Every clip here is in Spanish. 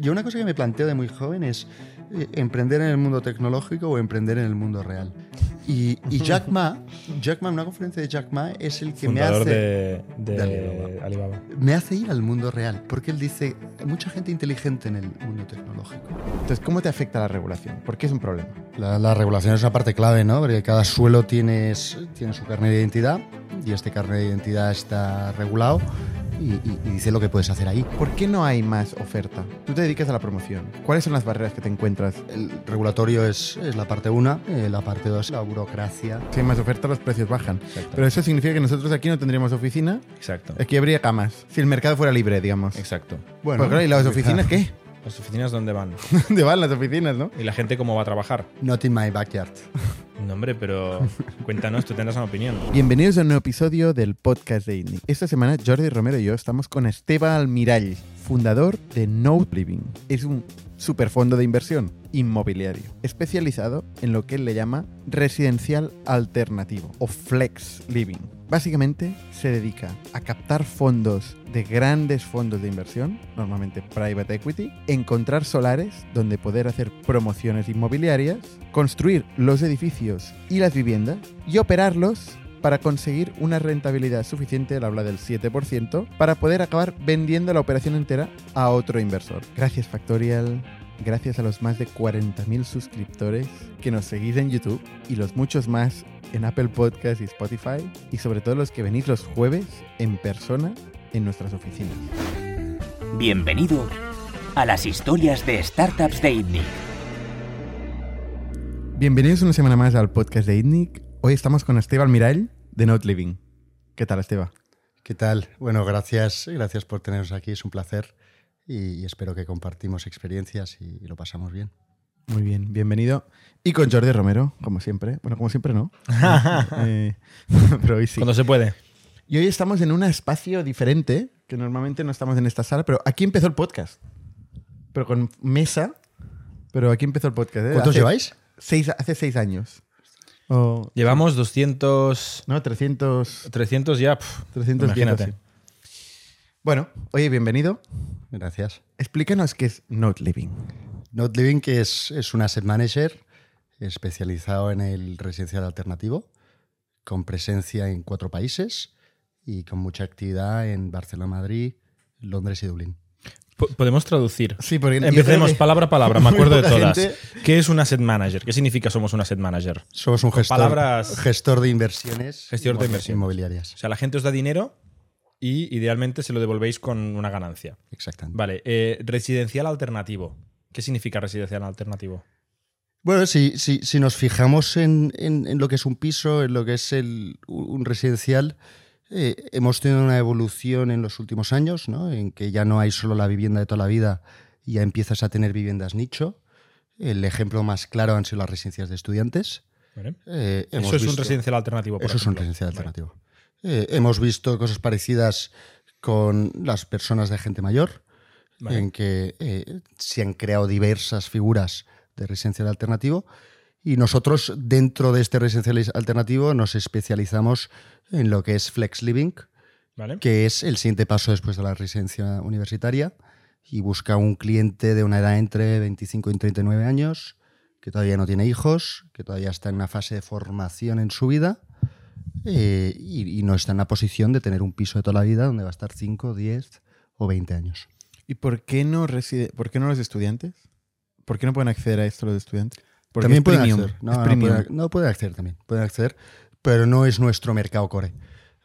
Yo una cosa que me planteo de muy joven es eh, emprender en el mundo tecnológico o emprender en el mundo real. Y, y Jack Ma, Jack Ma, una conferencia de Jack Ma es el que me Fundador hace, de, de de Alibaba. Alibaba. me hace ir al mundo real, porque él dice, hay mucha gente inteligente en el mundo tecnológico. Entonces, ¿cómo te afecta la regulación? ¿Por qué es un problema? La, la regulación es una parte clave, ¿no? Porque cada suelo tiene, tiene su carnet de identidad y este carnet de identidad está regulado y, y- y dice lo que puedes hacer ahí. ¿Por qué no hay más oferta? Tú te dedicas a la promoción. ¿Cuáles son las barreras que te encuentras? El regulatorio es, es la parte una, eh, la parte dos, la burocracia. Si hay más oferta, los precios bajan. Exacto. Pero eso significa que nosotros aquí no tendríamos oficina, Exacto. aquí habría camas. Si el mercado fuera libre, digamos. Exacto. Bueno, claro, ¿y las oficinas qué? Las oficinas dónde van ¿Dónde van las oficinas, no? y la gente cómo va a trabajar. Not in my backyard. No, hombre, pero cuéntanos, tú tendrás una opinión. Bienvenidos a un nuevo episodio del podcast de ITNIC. Esta semana Jordi Romero y yo estamos con Esteban Almirall, fundador de Note Living. Es un superfondo de inversión inmobiliario, especializado en lo que él le llama residencial alternativo o flex living. Básicamente se dedica a captar fondos de grandes fondos de inversión, normalmente private equity, encontrar solares donde poder hacer promociones inmobiliarias, construir los edificios y las viviendas y operarlos para conseguir una rentabilidad suficiente, él habla del 7%, para poder acabar vendiendo la operación entera a otro inversor. Gracias Factorial, gracias a los más de 40.000 suscriptores que nos seguís en YouTube y los muchos más en Apple Podcast y Spotify y sobre todo los que venís los jueves en persona en nuestras oficinas. Bienvenido a las historias de startups de ITNIC. Bienvenidos una semana más al podcast de ITNIC. Hoy estamos con Esteban Almirall de Not Living. ¿Qué tal, Esteban? ¿Qué tal? Bueno, gracias, gracias por teneros aquí, es un placer y, y espero que compartimos experiencias y, y lo pasamos bien. Muy bien, bienvenido. Y con Jordi Romero, como siempre. Bueno, como siempre no. Eh, pero hoy sí. Cuando se puede. Y hoy estamos en un espacio diferente, que normalmente no estamos en esta sala, pero aquí empezó el podcast. Pero con mesa, pero aquí empezó el podcast. ¿eh? ¿Cuántos Hace lleváis? Seis, hace seis años. O- Llevamos 200... no, 300, 300 ya. pf, 310 imagínate. así. Bueno, oye, bienvenido. Gracias. Explícanos qué es Note Living. Not Living, que es, es un asset manager especializado en el residencial alternativo, con presencia en cuatro países y con mucha actividad en Barcelona, Madrid, Londres y Dublín. Po- Podemos traducir. Sí, porque Empecemos que palabra a palabra, me acuerdo de todas. gente- ¿Qué es un asset manager? ¿Qué significa somos un asset manager? Somos un gestor, palabras- gestor de inversiones, Gestor de inversiones. inmobiliarias. O sea, la gente os da dinero y idealmente se lo devolvéis con una ganancia. Exactamente. Vale, eh, residencial alternativo. ¿Qué significa residencial alternativo? Bueno, si, si, si nos fijamos en, en- en lo que es un piso, en lo que es el, un residencial, eh, hemos tenido una evolución en los últimos años, ¿no? en que ya no hay solo la vivienda de toda la vida, ya empiezas a tener viviendas nicho. El ejemplo más claro han sido las residencias de estudiantes. ¿Vale? Eh, Eso es un residencial alternativo. por Eso es un residencial Vale. alternativo. Eh, hemos visto cosas parecidas con las personas de gente mayor, Vale. en que eh, se han creado diversas figuras de residencial alternativo. Y nosotros, dentro de este residencial alternativo, nos especializamos en lo que es flex living, ¿Vale? que es el siguiente paso después de la residencia universitaria. Y busca un cliente de una edad entre 25 y 39 años, que todavía no tiene hijos, que todavía está en una fase de formación en su vida eh, y, y no está en la posición de tener un piso de toda la vida donde va a estar 5, 10 o 20 años. ¿Y por qué no reside, por qué no los estudiantes? ¿Por qué no pueden acceder a esto los estudiantes? Porque también es pueden premium, acceder. No, no, pueden, no, pueden acceder también. Pueden acceder, pero no es nuestro mercado core.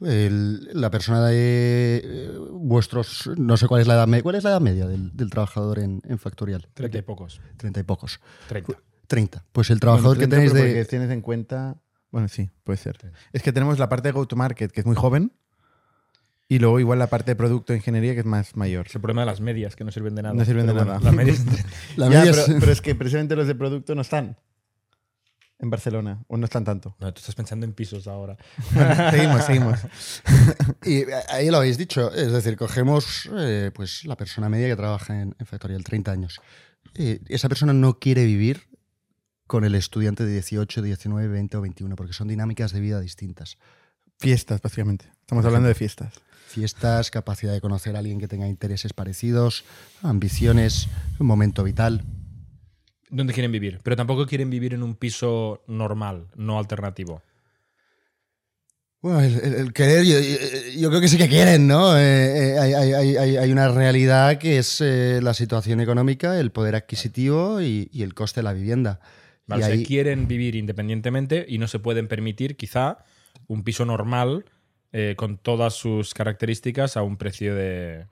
El- la persona de eh, vuestros, no sé cuál es la edad media, ¿cuál es la edad media del, del trabajador en, en Factorial? Treinta y pocos. Treinta y pocos. Treinta. 30. Pues el trabajador Bueno, que 30, tenéis pero de... porque tienes en cuenta... Bueno, sí, puede ser. Es que tenemos la parte de go-to-market, que es muy joven, y luego igual la parte de producto de ingeniería, que es más mayor. Es el problema de las medias, que no sirven de nada. No sirven de Pero nada. Las medias La media pero, es- pero es que precisamente los de producto no están en Barcelona, o no están tanto. No, tú estás pensando en pisos ahora. seguimos, seguimos. Y ahí lo habéis dicho, es decir, cogemos eh, pues la persona media que trabaja en, en Factorial, 30 años. Eh, esa persona no quiere vivir con el estudiante de 18, 19, 20 o 21, porque son dinámicas de vida distintas. Fiestas, básicamente. Estamos hablando de fiestas. Fiestas, capacidad de conocer a alguien que tenga intereses parecidos, ambiciones, un momento vital. ¿Dónde quieren vivir? Pero tampoco quieren vivir en un piso normal, no alternativo. Bueno, el, el- el querer, yo, yo creo que sí que quieren, ¿no? Eh, eh, hay, hay- hay- hay- hay una realidad que es eh, la situación económica, el poder adquisitivo y, y el coste de la vivienda. Vale, o ahí- quieren vivir independientemente y no se pueden permitir, quizá, un piso normal eh, con todas sus características a un precio de.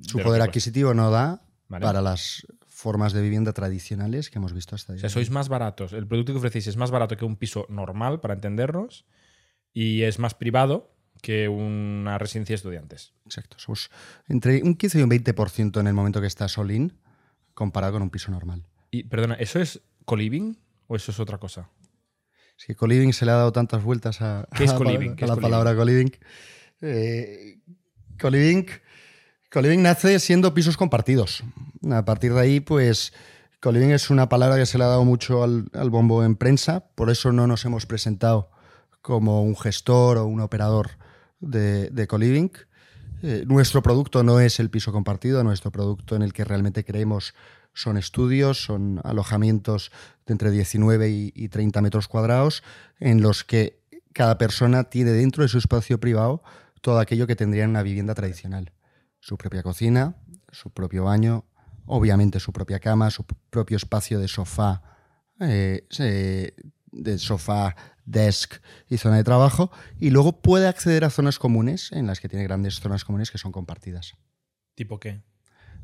su de poder adquisitivo no da Vale. para las formas de vivienda tradicionales que hemos visto hasta O ahí. sea, sois más baratos. El producto que ofrecéis es más barato que un piso normal, para entendernos, y es más privado que una residencia de estudiantes. Exacto. Somos entre un 15 y un 20% en el momento que estás all-in comparado con un piso normal. Y, perdona, ¿eso es co-living o eso es otra cosa? Es que co-living se le ha dado tantas vueltas a, ¿Qué es a la co-living? palabra- ¿Qué a es la co-living? palabra co-living. Eh, co-living. Co-living nace siendo pisos compartidos. A partir de ahí, pues, co-living es una palabra que se le ha dado mucho al, al bombo en prensa, por eso no nos hemos presentado como un gestor o un operador de, de co-living. Eh, nuestro producto no es el piso compartido, nuestro producto en el que realmente creemos son estudios, son alojamientos de entre 19 y, y 30 metros cuadrados, en los que cada persona tiene dentro de su espacio privado todo aquello que tendría en una vivienda tradicional. Su propia cocina, su propio baño, obviamente su propia cama, su propio espacio de sofá, eh, se- de sofá, desk y zona de trabajo, y luego puede acceder a zonas comunes, en las que tiene grandes zonas comunes que son compartidas. ¿Tipo qué?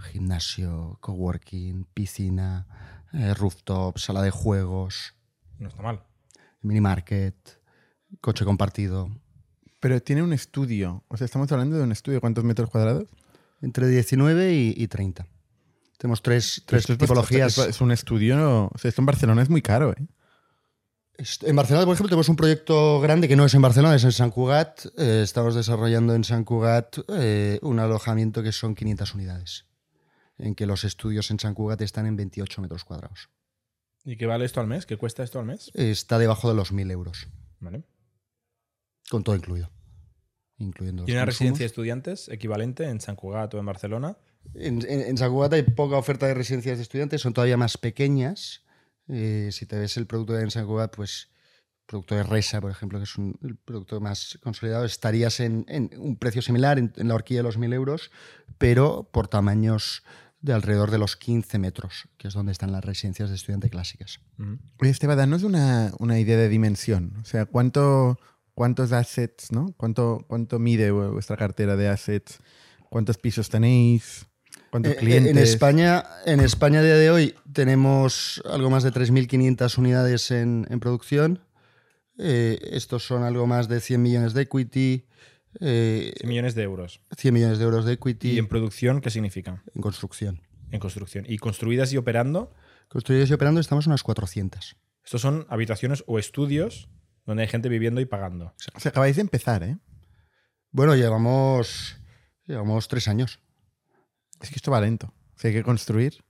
Gimnasio, coworking, piscina, eh, rooftop, sala de juegos, No está mal. mini market, coche compartido. Pero tiene un estudio. O sea, estamos hablando de un estudio. ¿Cuántos metros cuadrados? Entre 19 y, y 30. Tenemos tres, tres es tipologías. bastante- Es un estudio. O sea, esto en Barcelona es muy caro, ¿eh? En Barcelona, por ejemplo, tenemos un proyecto grande que no es en Barcelona, es en San Cugat. Eh, estamos desarrollando en San Cugat eh, un alojamiento que son 500 unidades, en que los estudios en San Cugat están en 28 metros cuadrados. ¿Y qué vale esto al mes? ¿Qué cuesta esto al mes? Está debajo de los 1.000 euros, Vale. con todo incluido. Incluyendo ¿Y una consumos. residencia de estudiantes equivalente en San Cugat o en Barcelona? En, en, en San Cugat hay poca oferta de residencias de estudiantes, son todavía más pequeñas. Eh, si te ves el producto en San Cugat, pues producto de Resa, por ejemplo, que es un, el producto más consolidado, estarías en, en un precio similar, en, en la horquilla de los 1.000 euros, pero por tamaños de alrededor de los 15 metros, que es donde están las residencias de estudiante clásicas. Ujú. Oye, Esteban, danos una, una idea de dimensión. O sea, ¿cuánto, ¿cuántos assets, no? ¿Cuánto, ¿Cuánto mide vu- vuestra cartera de assets? ¿Cuántos pisos tenéis? ¿Cuántos Eh, clientes? En España, en España a día de hoy tenemos algo más de 3.500 unidades en, en producción. Eh, estos son algo más de 100 millones de equity, eh, 100 millones de euros. 100 millones de euros de equity ¿Y en, en producción qué significa? construcción. En construcción. ¿Y construidas y operando? Construidos y operando estamos unas 400. Estos son habitaciones o estudios donde hay gente viviendo y pagando. O sea, acabáis de empezar, ¿eh? Bueno, llevamos, llevamos tres años Es que esto va lento. O sea, hay que construir.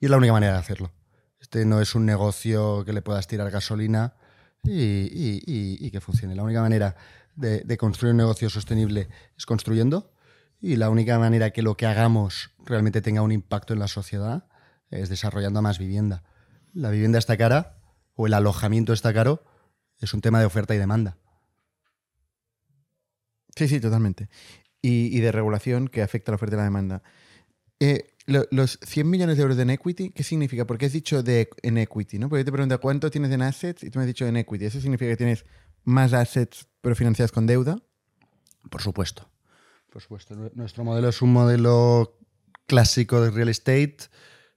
y es la única manera de hacerlo. Este no es un negocio que le puedas tirar gasolina y, y- y- y que funcione. La única manera de, de construir un negocio sostenible es construyendo y la única manera que lo que hagamos realmente tenga un impacto en la sociedad es desarrollando más vivienda. La vivienda está cara o el alojamiento está caro, es un tema de oferta y demanda. Sí, sí, totalmente. Y, y de regulación que afecta a la oferta y la demanda. Eh, lo- los 100 millones de euros en equity, ¿qué significa? Porque has dicho de, en equity, ¿no? Porque yo te pregunto cuánto tienes en assets y tú me has dicho en equity. ¿Eso significa que tienes más assets pero financiados con deuda? Por supuesto. Por supuesto. Nue- Nuestro modelo es un modelo clásico de real estate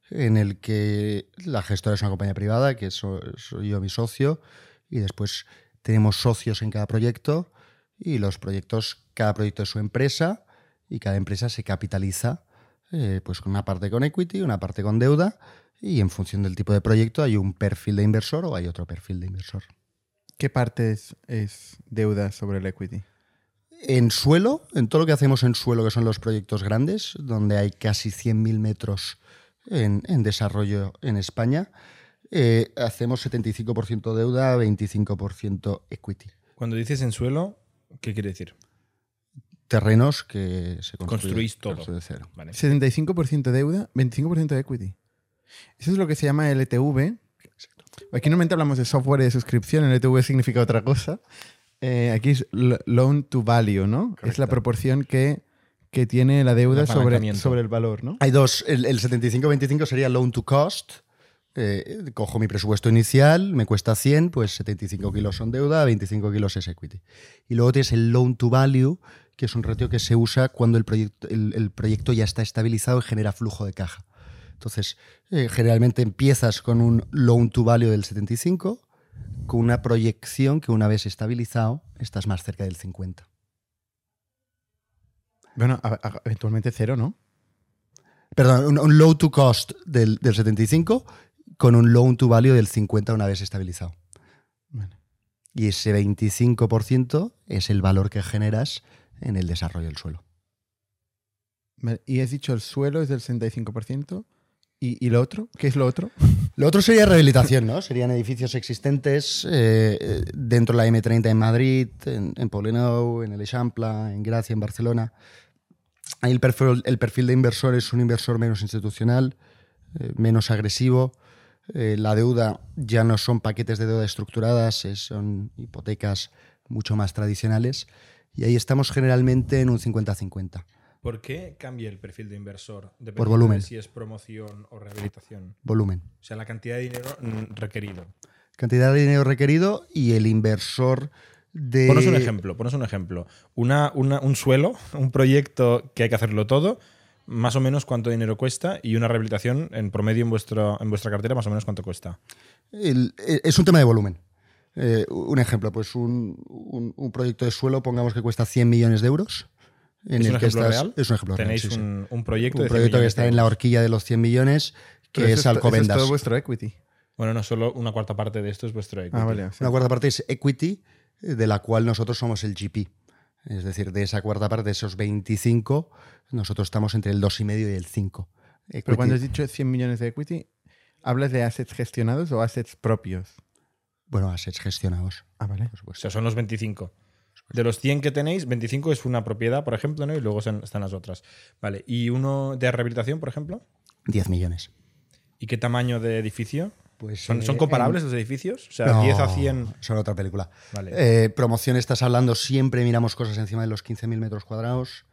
en el que la gestora es una compañía privada, que so- soy yo mi socio, y después tenemos socios en cada proyecto y los proyectos, cada proyecto es su empresa y cada empresa se capitaliza eh, pues con una parte con equity, una parte con deuda y en función del tipo de proyecto hay un perfil de inversor o hay otro perfil de inversor. ¿Qué parte es, es deuda sobre el equity? En suelo, en todo lo que hacemos en suelo, que son los proyectos grandes, donde hay casi 100.000 metros en, en desarrollo en España, eh, hacemos 75% deuda, 25% equity. Cuando dices en suelo, ¿Qué quiere decir? Terrenos que se construyen- Construís todo. de cero. Vale. 75% deuda, 25% de equity. Eso es lo que se llama LTV. Aquí normalmente hablamos de software y de suscripción, LTV significa otra cosa. Eh, aquí es lo- loan to value, ¿no? Es la proporción que, que tiene la deuda sobre, sobre el valor, ¿no? Hay dos. El, el 75-25 sería loan to cost. Eh, cojo mi presupuesto inicial, me cuesta 100, pues 75 kilos son deuda, 25 kilos es equity. Y luego tienes el loan to value, que es un ratio que se usa cuando el proyecto, el, el proyecto ya está estabilizado y genera flujo de caja. Entonces, eh, generalmente empiezas con un loan to value del 75, con una proyección que una vez estabilizado estás más cerca del 50. Bueno, a- a- eventualmente cero, ¿no? Perdón, un, un low to cost del, del 75 con un loan to value del 50 una vez estabilizado. Bueno. Y ese 25% es el valor que generas en el desarrollo del suelo. Y has dicho el suelo es del 65%. ¿Y, y lo otro? ¿Qué es lo otro? Lo otro sería rehabilitación, ¿no? Serían edificios existentes eh, dentro de la M30 en Madrid, en, en en el Eixample, en Gracia, en Barcelona. Ahí el perfil, el perfil de inversor es un inversor menos institucional, eh, menos agresivo. Eh, la deuda ya no son paquetes de deuda estructuradas, eh, son hipotecas mucho más tradicionales. Y ahí estamos generalmente en un 50-50. ¿Por qué cambia el perfil de inversor? dependiendo Por volumen. de si es promoción o rehabilitación. Volumen. O sea, la cantidad de dinero requerido. Cantidad de dinero requerido y el inversor de... Ponos un ejemplo, ponos un ejemplo. Una, una- un suelo, un proyecto que hay que hacerlo todo, más o menos cuánto dinero cuesta y una rehabilitación en promedio en, vuestro, en vuestra cartera, más o menos cuánto cuesta. El- eh, es un tema de volumen. Eh, un ejemplo, pues un, un- un proyecto de suelo, pongamos que cuesta 100 millones de euros. En ¿Es un el que ejemplo estás- real? Es un ejemplo real, Tenéis sí, sí. un, un proyecto Un de 100 proyecto que está en la horquilla de los 100 millones, que Pero es eso Alcobendas. todo vuestro equity. Bueno, no solo una cuarta parte de esto es vuestro equity. Ah, vale. Una cuarta parte es equity, eh, de la cual nosotros somos el GP. Es decir, de esa cuarta parte, de esos 25, nosotros estamos entre el 2,5 y el 5. Pero Equity- cuando has dicho 100 millones de equity, ¿hablas de assets gestionados o assets propios? Bueno, assets gestionados, Ah, vale. por O sea, son los 25. De los 100 que tenéis, 25 es una propiedad, por ejemplo, ¿no? Y luego están las otras. Vale. ¿Y uno de rehabilitación, por ejemplo? 10 millones. ¿Y qué tamaño de edificio? Pues, ¿Son, eh, son comparables los edificios? O sea, No, 10 a 100. Son otra película. Vale. Eh, promoción estás hablando, siempre miramos cosas encima de los 15.000 metros cuadrados,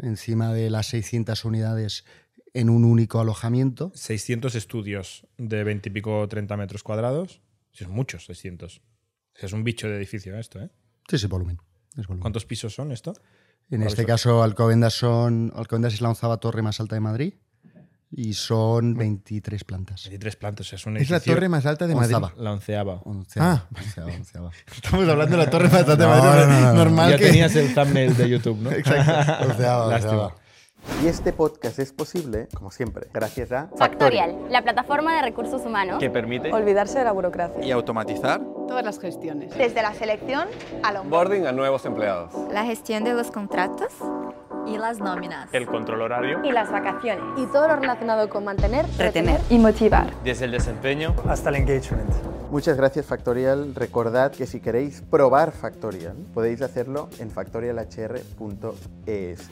encima de las 600 unidades en un único alojamiento. 600 estudios de 20 y pico 30 metros cuadrados. Sí, Son muchos, 600. Es un bicho de edificio esto, ¿eh? Sí, sí, volumen. Es. ¿Cuántos pisos son esto? En ¿Cuál este es? caso, Alcobendas, son, Alcobendas es la onzava torre más alta de Madrid y son 23 plantas. 23 plantas. Es un Es la torre más alta de Madrid. La onceava. Onceava, Ah. onceava, onceava. Estamos hablando de la torre más alta de Madrid. no, no, no, no. Normal ya que... tenías el thumbnail de YouTube, ¿no? Onceava, onceava. Y este podcast es posible, como siempre, gracias a Factorial, la plataforma de recursos humanos. que permite Olvidarse de la burocracia. y automatizar Todas las gestiones. Desde la selección al onboarding. Onboarding a nuevos empleados. la gestión de los contratos y las nóminas. el control horario Y las vacaciones. Y todo lo relacionado con mantener, Retener. Y motivar. desde el desempeño Hasta el engagement. Muchas gracias Factorial. Recordad que si queréis probar Factorial, podéis hacerlo en factorialhr.es.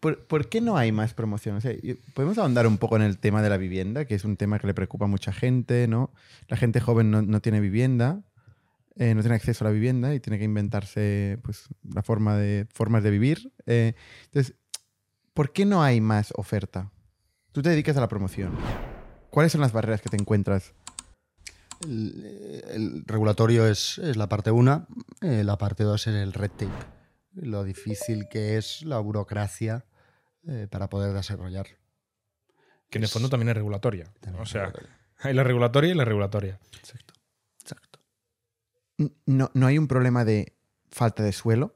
¿por, por qué no hay más promoción? O sea, podemos ahondar un poco en el tema de la vivienda, que es un tema que le preocupa a mucha gente, ¿no? La gente joven no, no tiene vivienda, eh, no tiene acceso a la vivienda y tiene que inventarse pues, la forma de, formas de vivir. Eh, entonces, ¿por qué no hay más oferta? Tú te dedicas a la promoción. ¿Cuáles son las barreras que te encuentras? El, el regulatorio es, es la parte una, eh, la parte dos es el red tape, lo difícil que es la burocracia eh, para poder desarrollar. Que en el fondo también es regulatoria. También O sea, regulatoria. hay la regulatoria y la regulatoria. Exacto. No, no hay un problema de falta de suelo.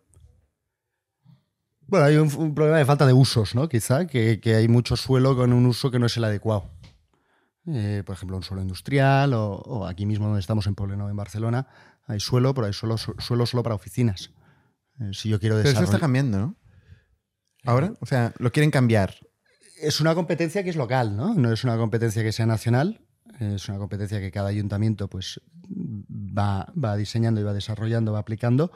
Bueno, hay un, un problema de falta de usos, ¿no? Quizá, que, que hay mucho suelo con un uso que no es el adecuado. Eh, por ejemplo, un suelo industrial o, o aquí mismo donde estamos en Poblenou, en Barcelona, hay suelo, pero hay suelo, suelo solo para oficinas. Eh, si yo quiero Pero eso está desarrollar... cambiando, ¿no? Ahora, o sea, lo quieren cambiar. Es una competencia que es local, ¿no? No es una competencia que sea nacional. Es una competencia que cada ayuntamiento pues va, diseñando y va desarrollando, va aplicando.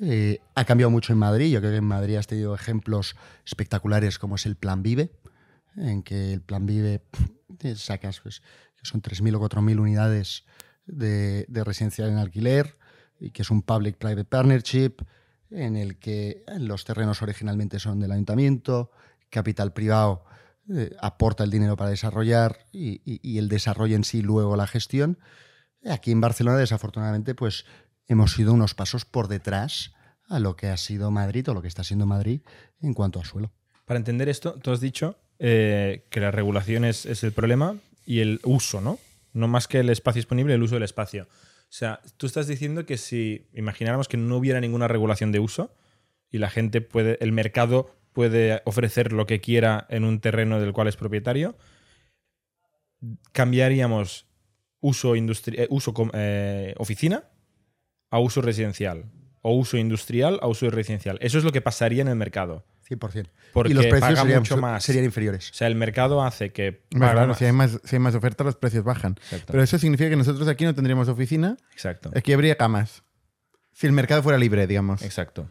Eh, ha cambiado mucho en Madrid. Yo creo que en Madrid has tenido ejemplos espectaculares como es el Plan Vive, en que el Plan Vive sacas, pues, que son 3.000 o 4.000 unidades de, de residencial en alquiler, y que es un public-private partnership, en el que los terrenos originalmente son del ayuntamiento, capital privado eh, aporta el dinero para desarrollar y el desarrollo en sí luego la gestión. Aquí en Barcelona, desafortunadamente, pues hemos ido unos pasos por detrás a lo que ha sido Madrid o lo que está siendo Madrid en cuanto a suelo. Para entender esto, tú has dicho eh, que la regulación es, es el problema y el uso, ¿no? No más que el espacio disponible, el uso del espacio. O sea, tú estás diciendo que si imagináramos que no hubiera ninguna regulación de uso y la gente puede, el mercado puede ofrecer lo que quiera en un terreno del cual es propietario, cambiaríamos uso, industri- eh, uso eh, oficina a uso residencial o uso industrial a uso residencial. Eso es lo que pasaría en el mercado. 100%. Porque y los precios paga serían, mucho más. serían inferiores. O sea, el mercado hace que. Claro, más. si hay, más, si hay más oferta, los precios bajan. Exacto. Pero eso significa que nosotros aquí no tendríamos oficina, Exacto. aquí habría camas. Si el mercado fuera libre, digamos. Exacto.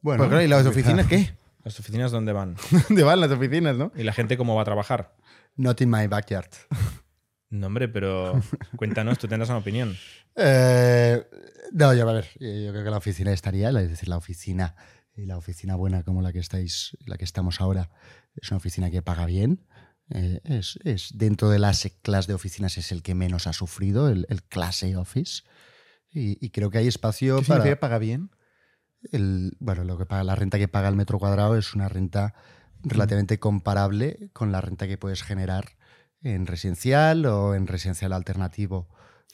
Bueno, Pues claro, ¿y las oficinas qué? Las oficinas dónde van ¿Dónde van las oficinas, no? y la gente cómo va a trabajar. Not in my backyard. No, hombre, pero cuéntanos, tú tendrás una opinión. Eh, no, yo, a ver, eh, yo creo que la oficina estaría, es decir, la oficina y la oficina buena como la que estáis, la que estamos ahora, es una oficina que paga bien. eh, es, es dentro de las clase de oficinas es el que menos ha sufrido, el, el clase office. Y, y creo que hay espacio ¿Qué para. significa paga bien? el- bueno, lo que paga, la renta que paga el metro cuadrado es una renta relativamente comparable con la renta que puedes generar en residencial o en residencial alternativo.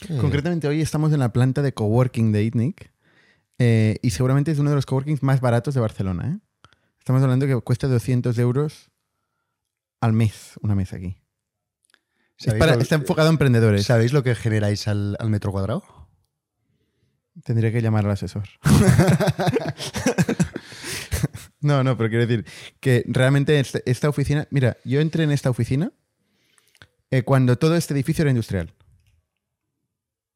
Eh, Concretamente hoy estamos en la planta de coworking de ITNIC eh, y seguramente es uno de los coworkings más baratos de Barcelona. ¿eh? Estamos hablando que cuesta 200 euros al mes, una mesa aquí. Es ¿sabéis para- lo- está enfocado a emprendedores. ¿Sabéis lo que generáis al, al metro cuadrado? Tendría que llamar al asesor. no, no, pero quiero decir que realmente este- esta oficina, mira, yo entré en esta oficina eh, cuando todo este edificio era industrial.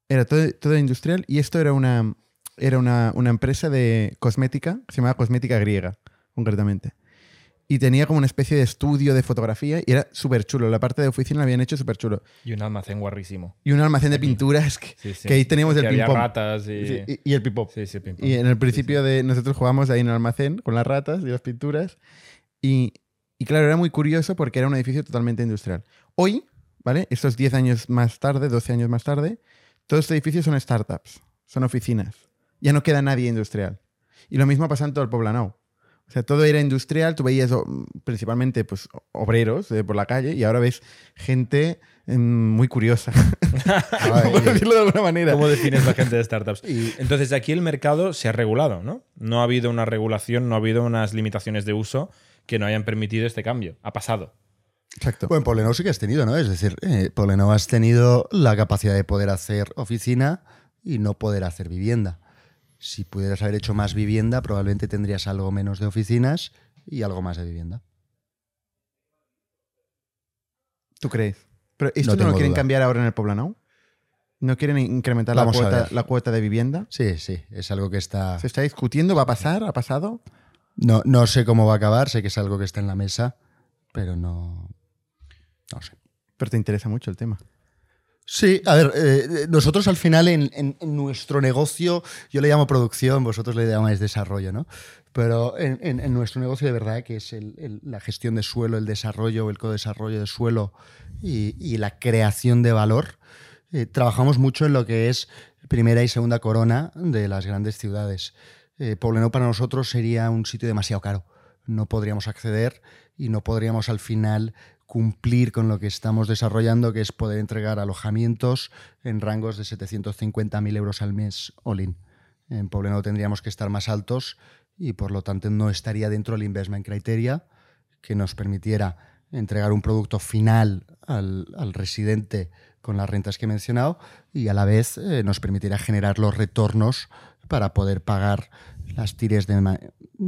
Era todo, todo industrial y esto era una, era una, una empresa de cosmética, se llamaba Cosmética Griega, concretamente. Y tenía como una especie de estudio de fotografía y era súper chulo. La parte de oficina la habían hecho súper chulo. Y un almacén guarrísimo. Y un almacén de pinturas que, Sí, sí. que ahí teníamos el ping-pong. ratas y. Sí, y, y el ping-pong. Sí, sí, ping-pong. Y en el principio de nosotros jugábamos ahí en el almacén con las ratas y las pinturas. Y, y claro, era muy curioso porque era un edificio totalmente industrial. Hoy, ¿vale? Estos 10 años más tarde, 12 años más tarde, todos estos edificios son startups, son oficinas. Ya no queda nadie industrial. Y lo mismo pasa en todo el Poblenou. O sea, todo era industrial, tú veías principalmente pues, obreros eh, por la calle y ahora ves gente mm, muy curiosa, por decirlo de alguna manera. ¿Cómo defines la gente de startups? Entonces, aquí el mercado se ha regulado, ¿no? No ha habido una regulación, no ha habido unas limitaciones de uso que no hayan permitido este cambio. Ha pasado. Exacto. Bueno, en Poblenou sí que has tenido, ¿no? Es decir, eh, Poblenou has tenido la capacidad de poder hacer oficina y no poder hacer vivienda. Si pudieras haber hecho más vivienda, probablemente tendrías algo menos de oficinas y algo más de vivienda. ¿Tú crees? Pero esto No no, lo quieren duda. cambiar ahora en el Poblenou. ¿No quieren incrementar la cuota, la cuota de vivienda? Sí, sí, es algo que está... ¿Se está discutiendo? ¿Va a pasar? ¿Ha pasado? No, no sé cómo va a acabar, sé que es algo que está en la mesa, pero no... No sé. Pero te interesa mucho el tema. Sí, a ver, eh, nosotros al final en, en- en nuestro negocio, yo le llamo producción, vosotros le llamáis desarrollo, ¿no? Pero en, en- en nuestro negocio de verdad, que es el- el- la gestión de suelo, el desarrollo o el codesarrollo de suelo y, y la creación de valor, eh, trabajamos mucho en lo que es primera y segunda corona de las grandes ciudades. Eh, Poblenou para nosotros sería un sitio demasiado caro. No podríamos acceder y no podríamos al final cumplir con lo que estamos desarrollando, que es poder entregar alojamientos en rangos de 750.000 euros al mes all-in. En Poblenou tendríamos que estar más altos y por lo tanto no estaría dentro del investment criteria que nos permitiera entregar un producto final al, al residente con las rentas que he mencionado y a la vez eh, nos permitirá generar los retornos para poder pagar las tires de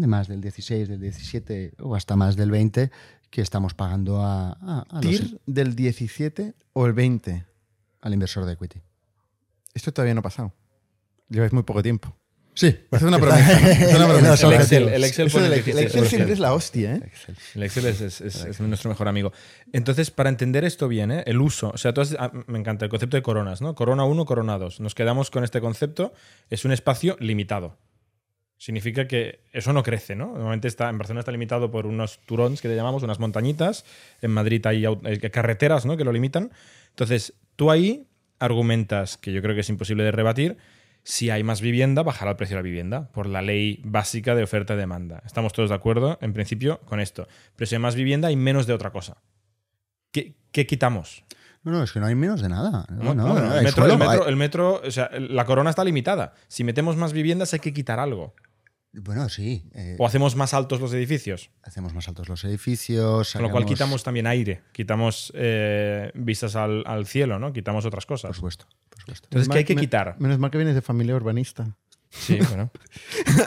más del 16, del 17 o hasta más del 20 que estamos pagando a, a- a los- ¿TIR del 17 o el 20? al inversor de equity. Esto todavía no ha pasado. Lleváis muy poco tiempo. Sí. Es una promesa. es una promesa. El Excel, el Excel Eso el Excel siempre sí. es la hostia, ¿eh? El Excel es, es- es- es nuestro mejor amigo. Entonces, para entender esto bien, ¿eh? el uso, o sea, tú has- ah, me encanta el concepto de coronas, ¿no? Corona 1, corona 2. Nos quedamos con este concepto, es un espacio limitado. Significa que eso no crece, ¿no? Normalmente está, en Barcelona está limitado por unos turons que le llamamos, unas montañitas. En Madrid hay carreteras, ¿no? Que lo limitan. Entonces, tú ahí argumentas, que yo creo que es imposible de rebatir, si hay más vivienda, bajará el precio de la vivienda, por la ley básica de oferta y demanda. Estamos todos de acuerdo, en principio, con esto. Pero si hay más vivienda, hay menos de otra cosa. ¿Qué, qué quitamos? No, no, es que no hay menos de nada. No, No, no, el, metro, el metro, o sea, la corona está limitada. Si metemos más viviendas, hay que quitar algo. Bueno, sí. eh, O hacemos más altos los edificios. hacemos más altos los edificios. Con lo cual quitamos también aire, quitamos eh, vistas al, al cielo, ¿no? Quitamos otras Por cosas. supuesto, por supuesto. Entonces, ¿qué hay que quitar? Menos mal que vienes de familia urbanista. Sí, bueno.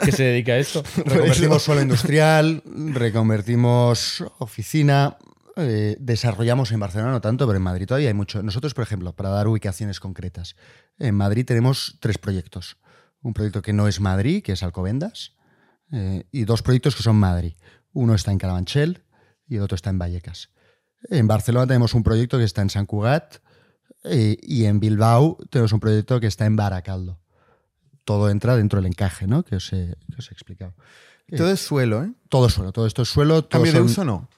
¿Qué se dedica a esto? Reconvertimos suelo industrial, reconvertimos oficina, eh, desarrollamos en Barcelona no tanto, pero en Madrid todavía hay mucho. Nosotros, por ejemplo, para dar ubicaciones concretas, en Madrid tenemos tres proyectos. Un proyecto que no es Madrid, que es Alcobendas, eh, y dos proyectos que son Madrid. Uno está en Carabanchel y el otro está en Vallecas. En Barcelona tenemos un proyecto que está en San Cugat eh, y en Bilbao tenemos un proyecto que está en Baracaldo. Todo entra dentro del encaje, ¿no? Que os he, que os he explicado. Todo es suelo, ¿eh? Todo suelo, todo esto es suelo. Cambio de uso no.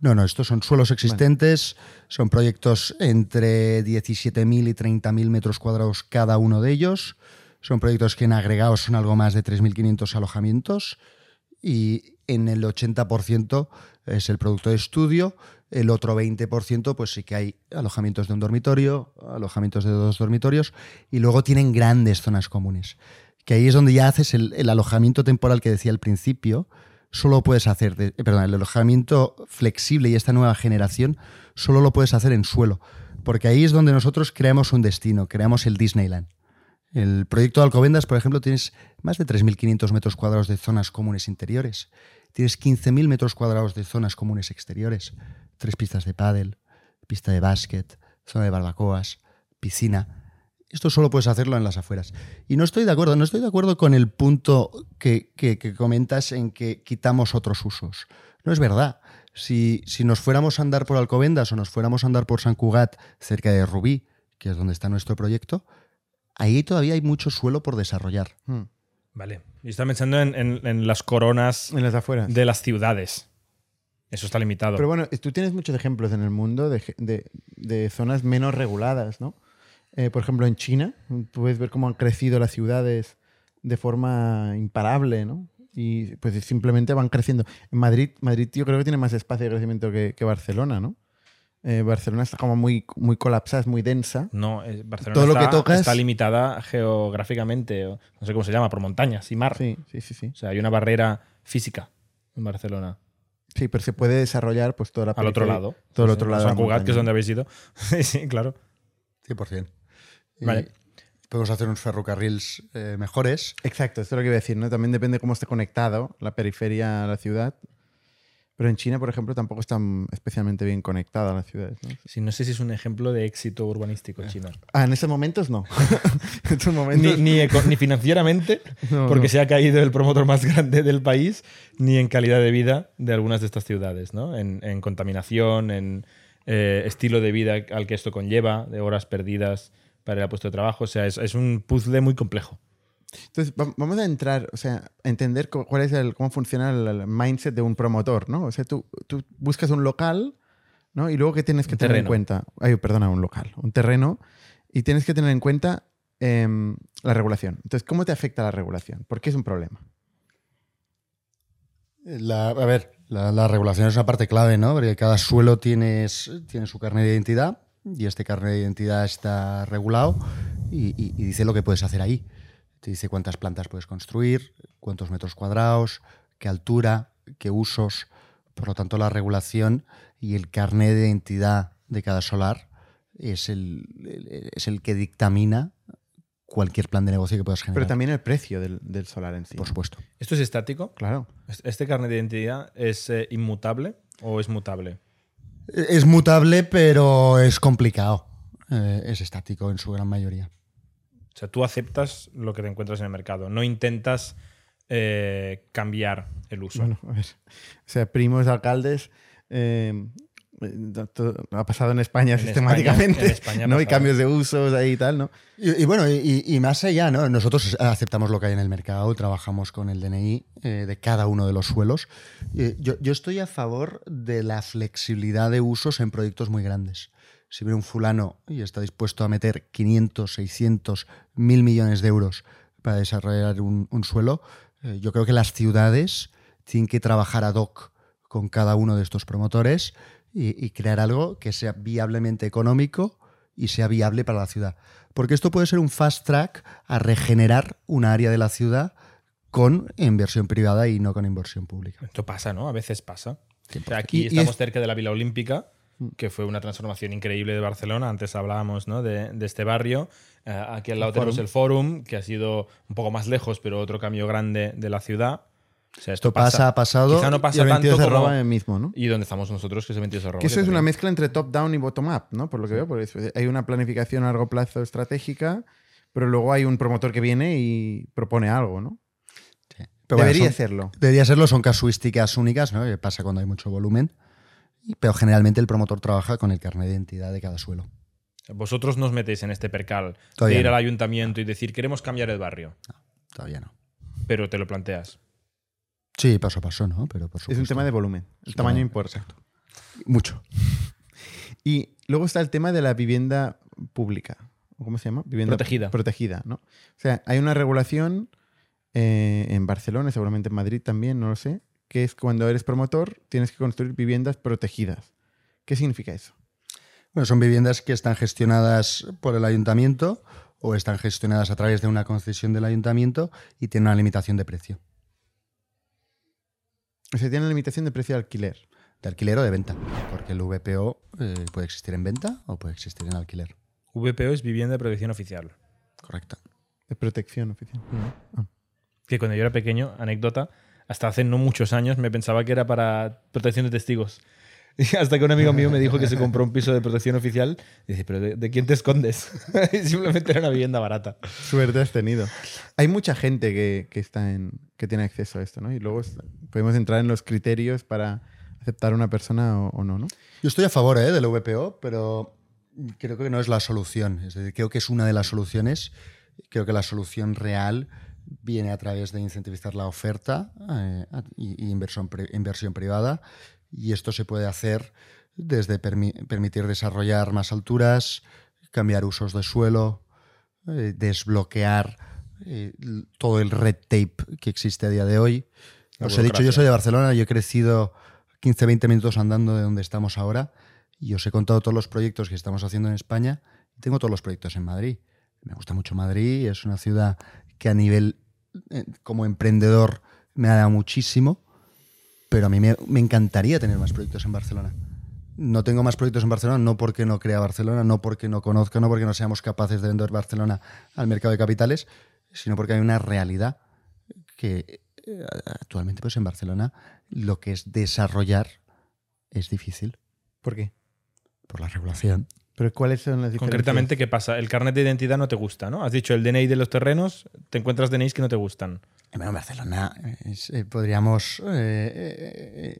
No, no, estos son suelos existentes, son proyectos entre 17.000 y 30.000 metros cuadrados cada uno de ellos. Son proyectos que en agregados son algo más de 3.500 alojamientos y en el 80% es el producto de estudio. El otro 20% pues sí que hay alojamientos de un dormitorio, alojamientos de dos dormitorios y luego tienen grandes zonas comunes. Que ahí es donde ya haces el, alojamiento temporal que decía al principio, solo puedes hacer, eh, perdón, el alojamiento flexible y esta nueva generación solo lo puedes hacer en suelo, porque ahí es donde nosotros creamos un destino, creamos el Disneyland. El proyecto de Alcobendas, por ejemplo, tienes más de 3.500 metros cuadrados de zonas comunes interiores, tienes 15.000 metros cuadrados de zonas comunes exteriores, tres pistas de pádel, pista de básquet, zona de barbacoas, piscina. Esto solo puedes hacerlo en las afueras. Y no estoy de acuerdo, no estoy de acuerdo con el punto que, que- comentas en que quitamos otros usos. No es verdad. Si, si nos fuéramos a andar por Alcobendas o nos fuéramos a andar por San Cugat, cerca de Rubí, que es donde está nuestro proyecto, ahí todavía hay mucho suelo por desarrollar. Hmm. Vale. Y está pensando en, en- en las coronas En las afueras. de las ciudades. Eso está limitado. Pero bueno, tú tienes muchos ejemplos en el mundo de- de zonas menos reguladas, ¿no? Eh, por ejemplo, en China, puedes ver cómo han crecido las ciudades de forma imparable, ¿no? Y pues simplemente van creciendo. En Madrid, Madrid yo creo que tiene más espacio de crecimiento que, que Barcelona, ¿no? Eh, Barcelona está como muy, muy colapsada, es muy densa. no, eh, Barcelona Todo lo está, que tocas- está limitada geográficamente, o no sé cómo se llama, por montañas y mar. Sí, sí, sí, sí. O sea, hay una barrera física en Barcelona. Sí, pero se puede desarrollar pues toda la Al otro lado. Todo el Sí, otro sí. lado. San Cugat, que es donde habéis ido. sí, sí, claro. 100%. Y Vale. Podemos hacer unos ferrocarriles eh, mejores. Exacto, esto es lo que iba a decir, ¿no? También depende cómo esté conectado la periferia a la ciudad. Pero en China, por ejemplo, tampoco están especialmente bien conectadas las ciudades. ¿no? Sí, no sé si es un ejemplo de éxito urbanístico chino. Ah, en estos momentos no. en estos Ni, momentos. ni, eco- ni financieramente, No, porque no. se ha caído el promotor más grande del país, ni en calidad de vida de algunas de estas ciudades, ¿no? En, en contaminación, en eh, estilo de vida al que esto conlleva, de horas perdidas para a puesto de trabajo. O sea, es, es un puzzle muy complejo. Entonces, va- vamos a entrar, o sea, a entender cuál es el, cómo funciona el, mindset de un promotor, ¿no? O sea, tú, tú buscas un local, ¿no? Y luego, ¿qué tienes que Un tener en cuenta? Ay, perdona, un local, un terreno. Y tienes que tener en cuenta em, la regulación. Entonces, ¿cómo te afecta la regulación? ¿Por qué es un problema? La- a ver, la, la regulación es una parte clave, ¿no? Porque cada suelo tiene, s- tiene su carnet de identidad y este carnet de identidad está regulado y, y- y dice lo que puedes hacer ahí. Te dice cuántas plantas puedes construir, cuántos metros cuadrados, qué altura, qué usos. Por lo tanto, la regulación y el carnet de identidad de cada solar es el, es el que dictamina cualquier plan de negocio que puedas generar. Pero también el precio del, del solar en sí. por supuesto. ¿Esto es estático? Claro. ¿Este carnet de identidad es eh, inmutable o es mutable? Es mutable, pero es complicado. Eh, es estático en su gran mayoría. O sea, tú aceptas lo que te encuentras en el mercado, no intentas eh, cambiar el uso. Bueno, a ver. O sea, primos alcaldes. eh, todo- ha pasado en España En sistemáticamente, España- en España ¿no? Y pasado. cambios de usos ahí y tal, ¿no? Y, y bueno, y, y más allá, ¿no? Nosotros aceptamos lo que hay en el mercado, trabajamos con el DNI eh, de cada uno de los suelos. Eh, yo, yo estoy a favor de la flexibilidad de usos en proyectos muy grandes. Si viene un fulano y está dispuesto a meter 500, 600, 1000 millones de euros para desarrollar un, un suelo, eh, yo creo que las ciudades tienen que trabajar ad hoc con cada uno de estos promotores y, y crear algo que sea viablemente económico y sea viable para la ciudad. Porque esto puede ser un fast track a regenerar un área de la ciudad con inversión privada y no con inversión pública. Esto pasa, ¿no? A veces pasa. O sea, 100%. aquí Y- y estamos es- cerca de la Vila Olímpica, que fue una transformación increíble de Barcelona. Antes hablábamos ¿no? de, de este barrio. Eh, aquí al lado tenemos Fórum. el Forum, que ha sido un poco más lejos, pero otro cambio grande de la ciudad. O sea, Esto pasa, ha pasado. Quizá no Y pasa el 22 tanto como... arroba mismo, ¿no? Y donde estamos nosotros, que es el 22 arroba. Que eso que es una mezcla entre top-down y bottom-up, ¿no? Por lo que veo, porque es- hay una planificación a largo plazo estratégica, pero luego hay un promotor que viene y propone algo, ¿no? Sí. Pero bueno, Debería son- hacerlo. Debería serlo, son casuísticas únicas, ¿no? Que pasa cuando hay mucho volumen. Pero generalmente el promotor trabaja con el carnet de identidad de cada suelo. Vosotros nos metéis en este percal Todavía de ir no. al ayuntamiento y decir, queremos cambiar el barrio, Todavía no. pero te lo planteas. Sí, paso a paso, ¿no? Pero por Es un tema de volumen. El Es tamaño tema- importa. Mucho. Y luego está el tema de la vivienda pública. ¿O ¿Cómo se llama? Vivienda Protegida. Protegida, ¿no? O sea, hay una regulación eh, en Barcelona, seguramente en Madrid también, no lo sé, que es cuando eres promotor tienes que construir viviendas protegidas. ¿Qué significa eso? Bueno, son viviendas que están gestionadas por el ayuntamiento o están gestionadas a través de una concesión del ayuntamiento y tienen una limitación de precio, O sea, tiene limitación de precio de alquiler. de alquiler o de venta, porque el VPO eh, puede existir en venta o puede existir en alquiler. VPO es Vivienda de Protección Oficial. Correcto. De protección oficial. Ah. Que cuando yo era pequeño, anécdota, hasta hace no muchos años me pensaba que era para protección de testigos. Y hasta que un amigo mío me dijo que se compró un piso de protección oficial. Y dice, ¿pero de, de quién te escondes? y simplemente era una vivienda barata. Suerte has tenido. Hay mucha gente que, que está en, que tiene acceso a esto, ¿no? Y luego está- podemos entrar en los criterios para aceptar a una persona o, o no, ¿no? Yo estoy a favor ¿eh? del VPO, pero creo que no es la solución. Es decir, creo que es una de las soluciones. Creo que la solución real viene a través de incentivizar la oferta eh, y, y inversión, inversión privada. Y esto se puede hacer desde permi- permitir desarrollar más alturas, cambiar usos de suelo, eh, desbloquear eh, todo el red tape que existe a día de hoy. La Os he dicho, yo soy de Barcelona, yo he crecido 15-20 minutos andando de donde estamos ahora y os he contado todos los proyectos que estamos haciendo en España tengo todos los proyectos en Madrid. Me gusta mucho Madrid, es una ciudad que a nivel eh, como emprendedor me ha dado muchísimo, pero a mí me, me encantaría tener más proyectos en Barcelona. No tengo más proyectos en Barcelona, no porque no crea Barcelona, no porque no conozca, no porque no seamos capaces de vender Barcelona al mercado de capitales, sino porque hay una realidad que eh, actualmente pues en Barcelona lo que es desarrollar es difícil ¿Por qué? por la regulación. Pero ¿cuáles son las diferencias? Concretamente, ¿qué pasa? El carnet de identidad no te gusta, ¿no? Has dicho el DNI de los terrenos, te encuentras DNIs que no te gustan. Bueno, en Barcelona es, eh, podríamos eh,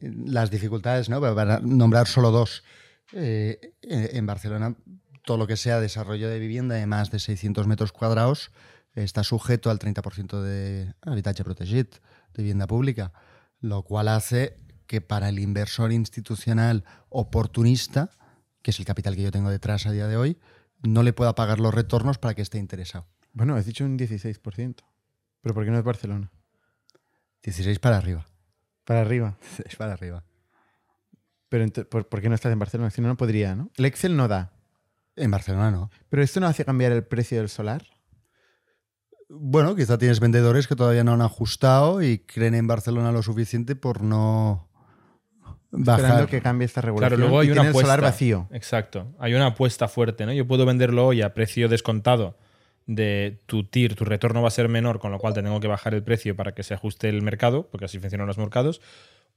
eh, las dificultades, ¿no? Para nombrar solo dos. En Barcelona, todo lo que sea desarrollo de vivienda de más de 600 metros cuadrados está sujeto al 30% de habitatge protegit, de vivienda pública, lo cual hace que para el inversor institucional oportunista, que es el capital que yo tengo detrás a día de hoy, no le pueda pagar los retornos para que esté interesado. Bueno, has dicho un 16%. ¿Pero por qué no es Barcelona? 16 para arriba. Para arriba. 16 para arriba. Pero ¿por, por qué no estás en Barcelona? Si no, no podría, ¿no? El Excel no da. En Barcelona no. ¿Pero esto no hace cambiar el precio del solar? Bueno, quizá tienes vendedores que todavía no han ajustado y creen en Barcelona lo suficiente por no bajar. Esperando que cambie esta regulación. Claro, luego hay y una tiene el apuesta. solar vacío. Exacto. Hay una apuesta fuerte, ¿no? Yo puedo venderlo hoy a precio descontado de tu TIR, tu retorno va a ser menor, con lo cual te tengo que bajar el precio para que se ajuste el mercado, porque así funcionan los mercados.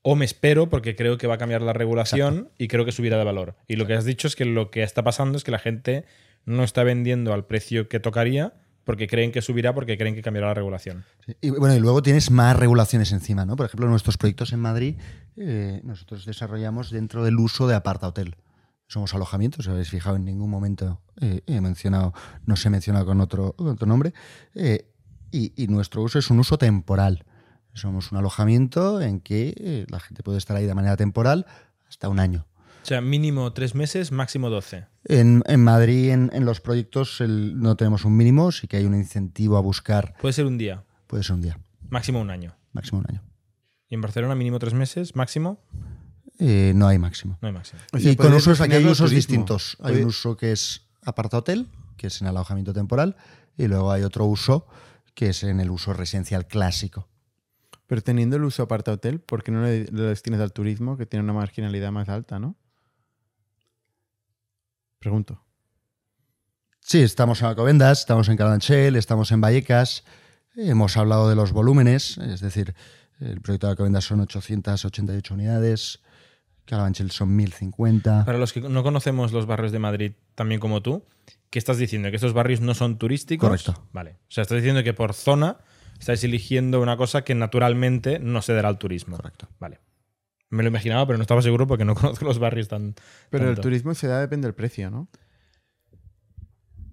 O me espero porque creo que va a cambiar la regulación y creo que subirá de valor. Y lo que has dicho es que lo que está pasando es que la gente no está vendiendo al precio que tocaría porque creen que subirá, porque creen que cambiará la regulación. Y bueno, y luego tienes más regulaciones encima, ¿no? Por ejemplo, nuestros proyectos en Madrid, eh, nosotros desarrollamos dentro del uso de aparta hotel. Somos alojamientos, habéis fijado, en ningún momento eh, he mencionado, no se menciona con otro, con otro nombre. eh, y, nuestro uso es un uso temporal. Somos un alojamiento en que la gente puede estar ahí de manera temporal hasta un año. O sea, mínimo tres meses, máximo 12. En, en Madrid, en, en los proyectos, el- no tenemos un mínimo, sí que hay un incentivo a buscar, Puede ser un día, puede ser un día, máximo un año. máximo un año. Y en Barcelona, mínimo tres meses, máximo, Eh, no hay máximo. no hay máximo. O sea, y con usos, aquí hay usos turismo. distintos. Hay Puede- un uso que es aparta hotel, que es en alojamiento temporal, y luego hay otro uso que es en el uso residencial clásico. Pero teniendo el uso aparta hotel, ¿por qué no le- lo destinas al turismo, que tiene una marginalidad más alta, no? Pregunto. Sí, estamos en Alcobendas, estamos en Carabanchel, estamos en Vallecas, hemos hablado de los volúmenes, es decir, el proyecto de Alcobendas son 888 unidades, Carabanchel son 1050. Para los que no conocemos los barrios de Madrid también como tú, ¿qué estás diciendo? ¿Que estos barrios no son turísticos? Correcto. Vale. O sea, estás diciendo que por zona estáis eligiendo una cosa que naturalmente no se dará al turismo. Correcto. Vale. Me lo imaginaba, pero no estaba seguro porque no conozco los barrios tan. Pero el turismo se da depende del precio, ¿no?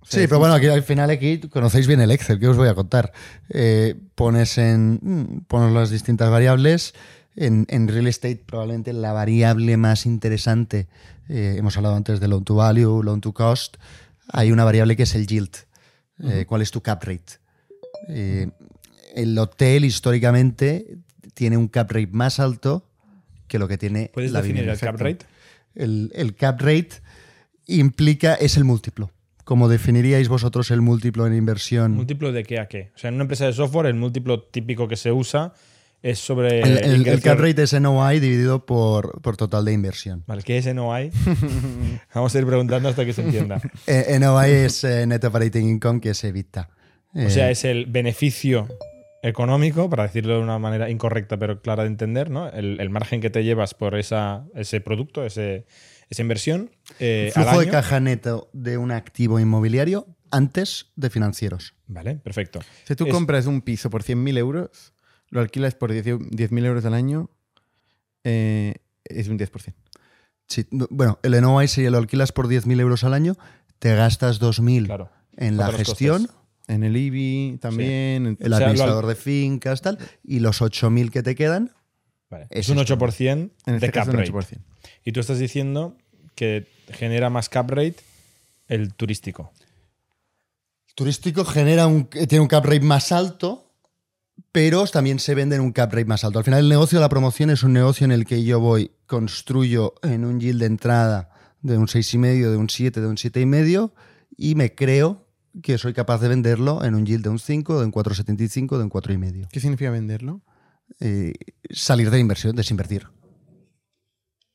O sea, Sí, pero bueno, aquí, al final aquí conocéis bien el Excel, ¿qué os voy a contar? Eh, pones en mm, pones las distintas variables. En, en real estate probablemente la variable más interesante, eh, hemos hablado antes de loan to value, loan to cost, hay una variable que es el yield. Eh, ¿Cuál es tu cap rate? Eh, el hotel históricamente tiene un cap rate más alto que lo que tiene ¿Puedes la definir el cap rate? El, el cap rate implica, es el múltiplo. Como definiríais vosotros el múltiplo en inversión. ¿Múltiplo de qué a qué? O sea, en una empresa de software, el múltiplo típico que se usa es sobre. el, el- el ingresos- cap rate es NOI dividido por, por total de inversión. Vale, ¿qué es NOI? Vamos a ir preguntando hasta que se entienda. Eh, NOI es eh, Net Operating Income, que es EBITDA. O sea, Eh, es el beneficio económico, para decirlo de una manera incorrecta pero clara de entender, ¿no? El, el margen que te llevas por esa, ese producto, ese, esa inversión. eh, al flujo de año. caja neto de un activo inmobiliario antes de financieros. Vale, perfecto. Si tú Es- compras un piso por 100.000 euros, lo alquilas por 10 10.000 euros al año, eh, es un 10%. Sí, no- bueno, el NOI sería lo alquilas por 10.000 euros al año, te gastas 2.000 Claro. en la gestión, costes. En el IBI también. en- el O sea, administrador de fincas, tal, y los 8.000 que te quedan, Vale. Es Es un esto. 8% en este de cap rate. 8%. Y tú estás diciendo que genera más cap rate el turístico. turístico genera un, tiene un cap rate más alto, pero también se vende en un cap rate más alto. Al final, el negocio de la promoción es un negocio en el que yo voy, construyo en un yield de entrada de un 6,5, de un 7, de un 7,5 y me creo que soy capaz de venderlo en un yield de un 5, de un 4,75, de un 4,5. ¿Qué significa venderlo? Eh, salir de la inversión, desinvertir.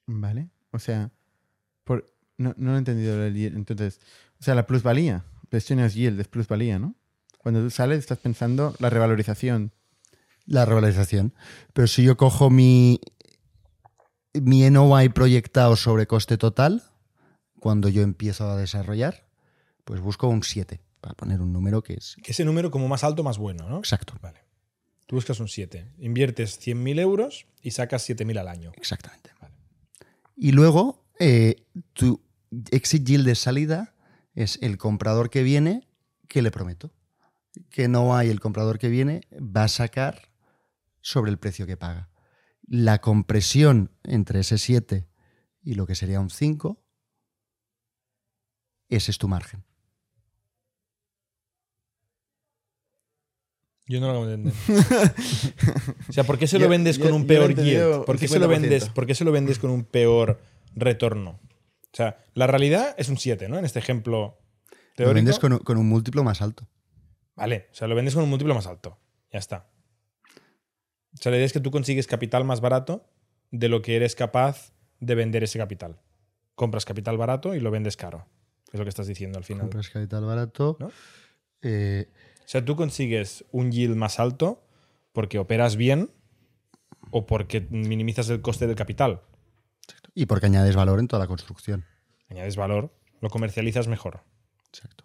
Vale. O sea, por, no, no lo he entendido. el yield. Entonces, o sea, la plusvalía. No es yield, es plusvalía, ¿no? Cuando tú sales estás pensando la revalorización. La revalorización. Pero si yo cojo mi, mi NOI proyectado sobre coste total, cuando yo empiezo a desarrollar, pues busco un 7, para poner un número que es Que ese número como más alto, más bueno, ¿no? exacto. Vale. Tú buscas un 7. Inviertes 100.000 euros y sacas 7.000 al año. Exactamente. Y luego, eh, tu exit yield de salida es el comprador que viene, que le prometo. Que no hay el comprador que viene, va a sacar sobre el precio que paga. La compresión entre ese 7 y lo que sería un 5, ese es tu margen. Yo no lo acabo de entender. o sea, ¿por qué se lo Yo- vendes yo- con un peor yield? ¿Por qué, se lo 50%. vendes, ¿Por qué se lo vendes con un peor retorno? O sea, la realidad es un 7, ¿no? En este ejemplo Lo vendes con, un- con un múltiplo más alto. Vale, o sea, lo vendes con un múltiplo más alto. Ya está. O sea, la idea es que tú consigues capital más barato de lo que eres capaz de vender ese capital. Compras capital barato y lo vendes caro. Es lo que estás diciendo al final. Compras capital barato. ¿No? eh, O sea, tú consigues un yield más alto porque operas bien o porque minimizas el coste del capital. y porque añades valor en toda la construcción. Añades valor, lo comercializas mejor. Exacto.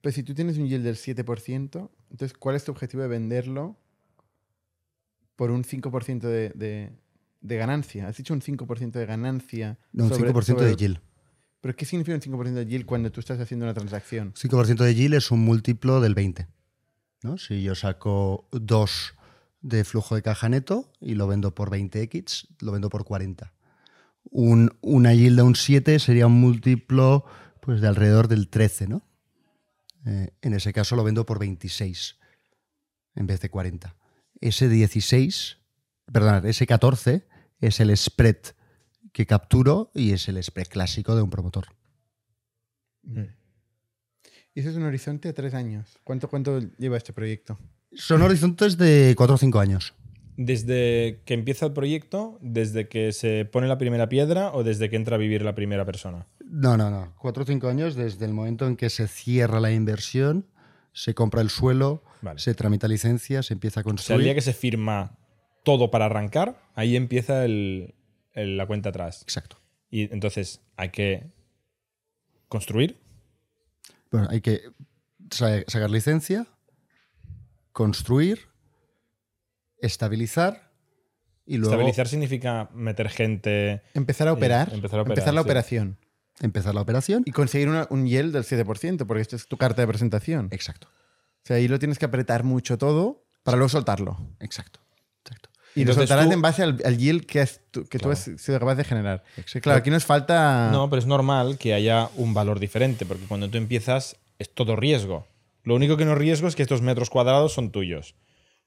Pero si tú tienes un yield del 7%, entonces, ¿cuál es tu objetivo de venderlo por un 5% de, de, de ganancia? Has dicho un 5% de ganancia. No, un sobre- 5% sobre- de yield. ¿Pero qué significa un 5% de yield cuando tú estás haciendo una transacción? 5% de yield es un múltiplo del 20. ¿No? Si yo saco 2 de flujo de caja neto y lo vendo por 20x, lo vendo por 40. Un, una yield de un 7 sería un múltiplo pues, de alrededor del 13, ¿no? Eh, en ese caso lo vendo por 26 en vez de 40. Ese 16, perdón, ese 14 es el spread que capturo y es el spread clásico de un promotor. Y eso es un horizonte a tres años. ¿Cuánto, cuánto lleva este proyecto? Son horizontes de 4 o 5 años. Desde que empieza el proyecto, desde que se pone la primera piedra o desde que entra a vivir la primera persona. No, no, no. 4 o 5 años desde el momento en que se cierra la inversión, se compra el suelo, Vale. se tramita licencia, se empieza a O sea, el construir. día que se firma todo para arrancar, ahí empieza el- el- la cuenta atrás. Exacto. Y entonces hay que construir, Bueno, hay que sa- sacar licencia, construir, estabilizar y luego Estabilizar significa meter gente. Empezar a operar. empezar a operar, la sí. operación. empezar la operación. Y conseguir una- un yield del 7%, porque esto es tu carta de presentación. Exacto, O sea, ahí lo tienes que apretar mucho todo para luego soltarlo. exacto, Y lo Entonces soltarás tú- en base al, al yield que, has- que tú has sido capaz de generar. Claro, aquí nos falta... No, pero es normal que haya un valor diferente, porque cuando tú empiezas es todo riesgo. Lo único que no es riesgo es que estos metros cuadrados son tuyos.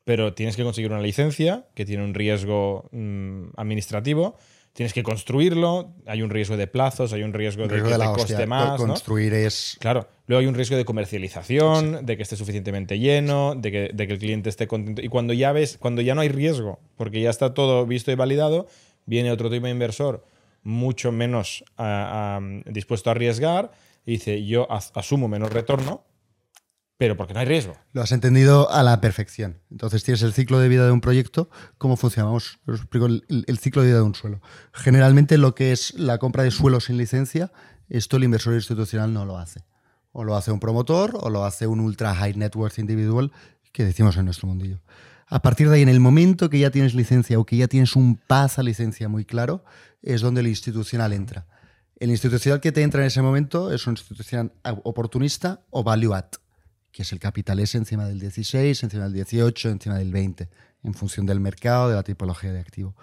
Pero tienes que conseguir una licencia que tiene un riesgo mm, administrativo. Tienes que construirlo. Hay un riesgo de plazos, hay un riesgo de Riesgo que de te coste hostia. más. ¿no? Construir es Claro, luego hay un riesgo de comercialización, de que esté suficientemente lleno, de que, de que el cliente esté contento. Y cuando ya ves, cuando ya no hay riesgo, porque ya está todo visto y validado, viene otro tipo de inversor mucho menos ah, ah, dispuesto a arriesgar y dice, yo as- asumo menos retorno, pero porque no hay riesgo. Lo has entendido a la perfección. Entonces tienes el ciclo de vida de un proyecto. ¿Cómo funciona? Vamos, os explico el, ciclo de vida de un suelo. Generalmente lo que es la compra de suelo sin licencia, esto el inversor institucional no lo hace. O lo hace un promotor o lo hace un ultra high net worth individual que decimos en nuestro mundillo. A partir de ahí, en el momento que ya tienes licencia o que ya tienes un paz a licencia muy claro, es donde el institucional entra. El institucional que te entra en ese momento es un institucional oportunista o value add que es el capital S encima del 16, encima del 18, encima del 20, en función del mercado, de la tipología de activo.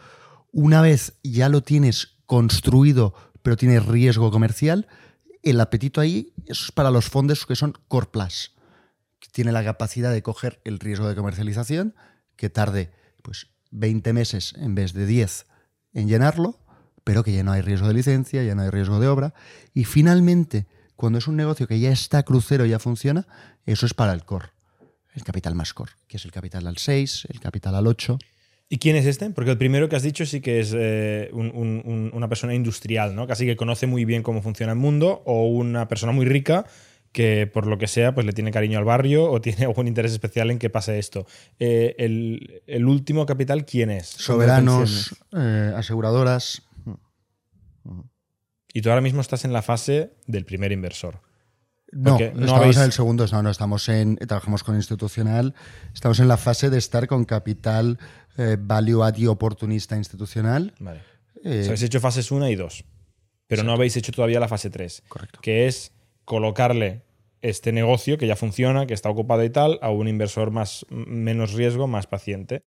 Una vez ya lo tienes construido, pero tienes riesgo comercial, el apetito ahí es para los fondos que son Core Plus, que tiene la capacidad de coger el riesgo de comercialización, que tarde pues 20 meses en vez de 10 en llenarlo, pero que ya no hay riesgo de licencia, ya no hay riesgo de obra, y finalmente cuando es un negocio que ya está crucero, ya funciona, eso es para el core, el capital más core, que es el capital al 6, el capital al 8. ¿Y quién es este? Porque el primero que has dicho sí que es eh, un- un- un- una persona industrial, ¿no? Casi que conoce muy bien cómo funciona el mundo, o una persona muy rica que por lo que sea pues le tiene cariño al barrio o tiene algún interés especial en que pase esto. Eh, el, el último capital, ¿quién es? Soberanos, eh, aseguradoras. Y tú ahora mismo estás en la fase del primer inversor. No, no estamos habéis- en el segundo, no, no, estamos en, trabajamos con institucional, estamos en la fase de estar con capital eh, value add y oportunista institucional. Vale. Eh, O sea, habéis hecho fases 1 y 2, pero no habéis hecho todavía la fase 3. Correcto. Que es colocarle este negocio que ya funciona, que está ocupado y tal, a un inversor más menos riesgo, más paciente.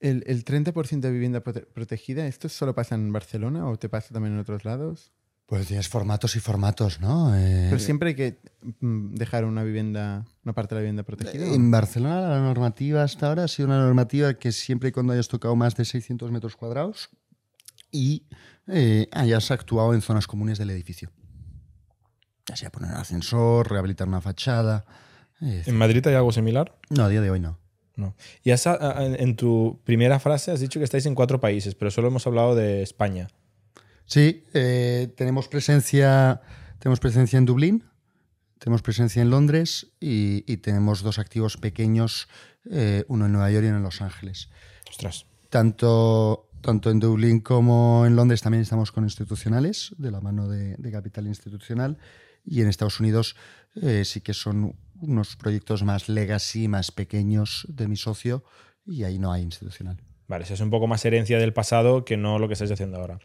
El, el 30% de vivienda prote- protegida, ¿esto solo pasa en Barcelona o te pasa también en otros lados? Pues tienes formatos y formatos, ¿no? Eh, Pero siempre hay que mm, dejar una vivienda, una parte de la vivienda protegida. ¿o En? Barcelona la normativa hasta ahora ha sido una normativa que siempre y cuando hayas tocado más de 600 metros cuadrados y eh, hayas actuado en zonas comunes del edificio. Ya sea poner un ascensor, rehabilitar una fachada. eh, ¿En Madrid hay algo similar? no, a día de hoy no. No. Y has- a- a- en tu primera frase has dicho que estáis en cuatro países, pero solo hemos hablado de España. Sí, eh, tenemos presencia, tenemos presencia en Dublín, tenemos presencia en Londres y, y tenemos dos activos pequeños, eh, uno en Nueva York y uno en Los Ángeles. Ostras. Tanto, tanto en Dublín como en Londres también estamos con institucionales, de la mano de, de capital institucional. Y en Estados Unidos eh, sí que son unos proyectos más legacy, más pequeños de mi socio, y ahí no hay institucional. Vale, eso es un poco más herencia del pasado que no lo que estáis haciendo ahora.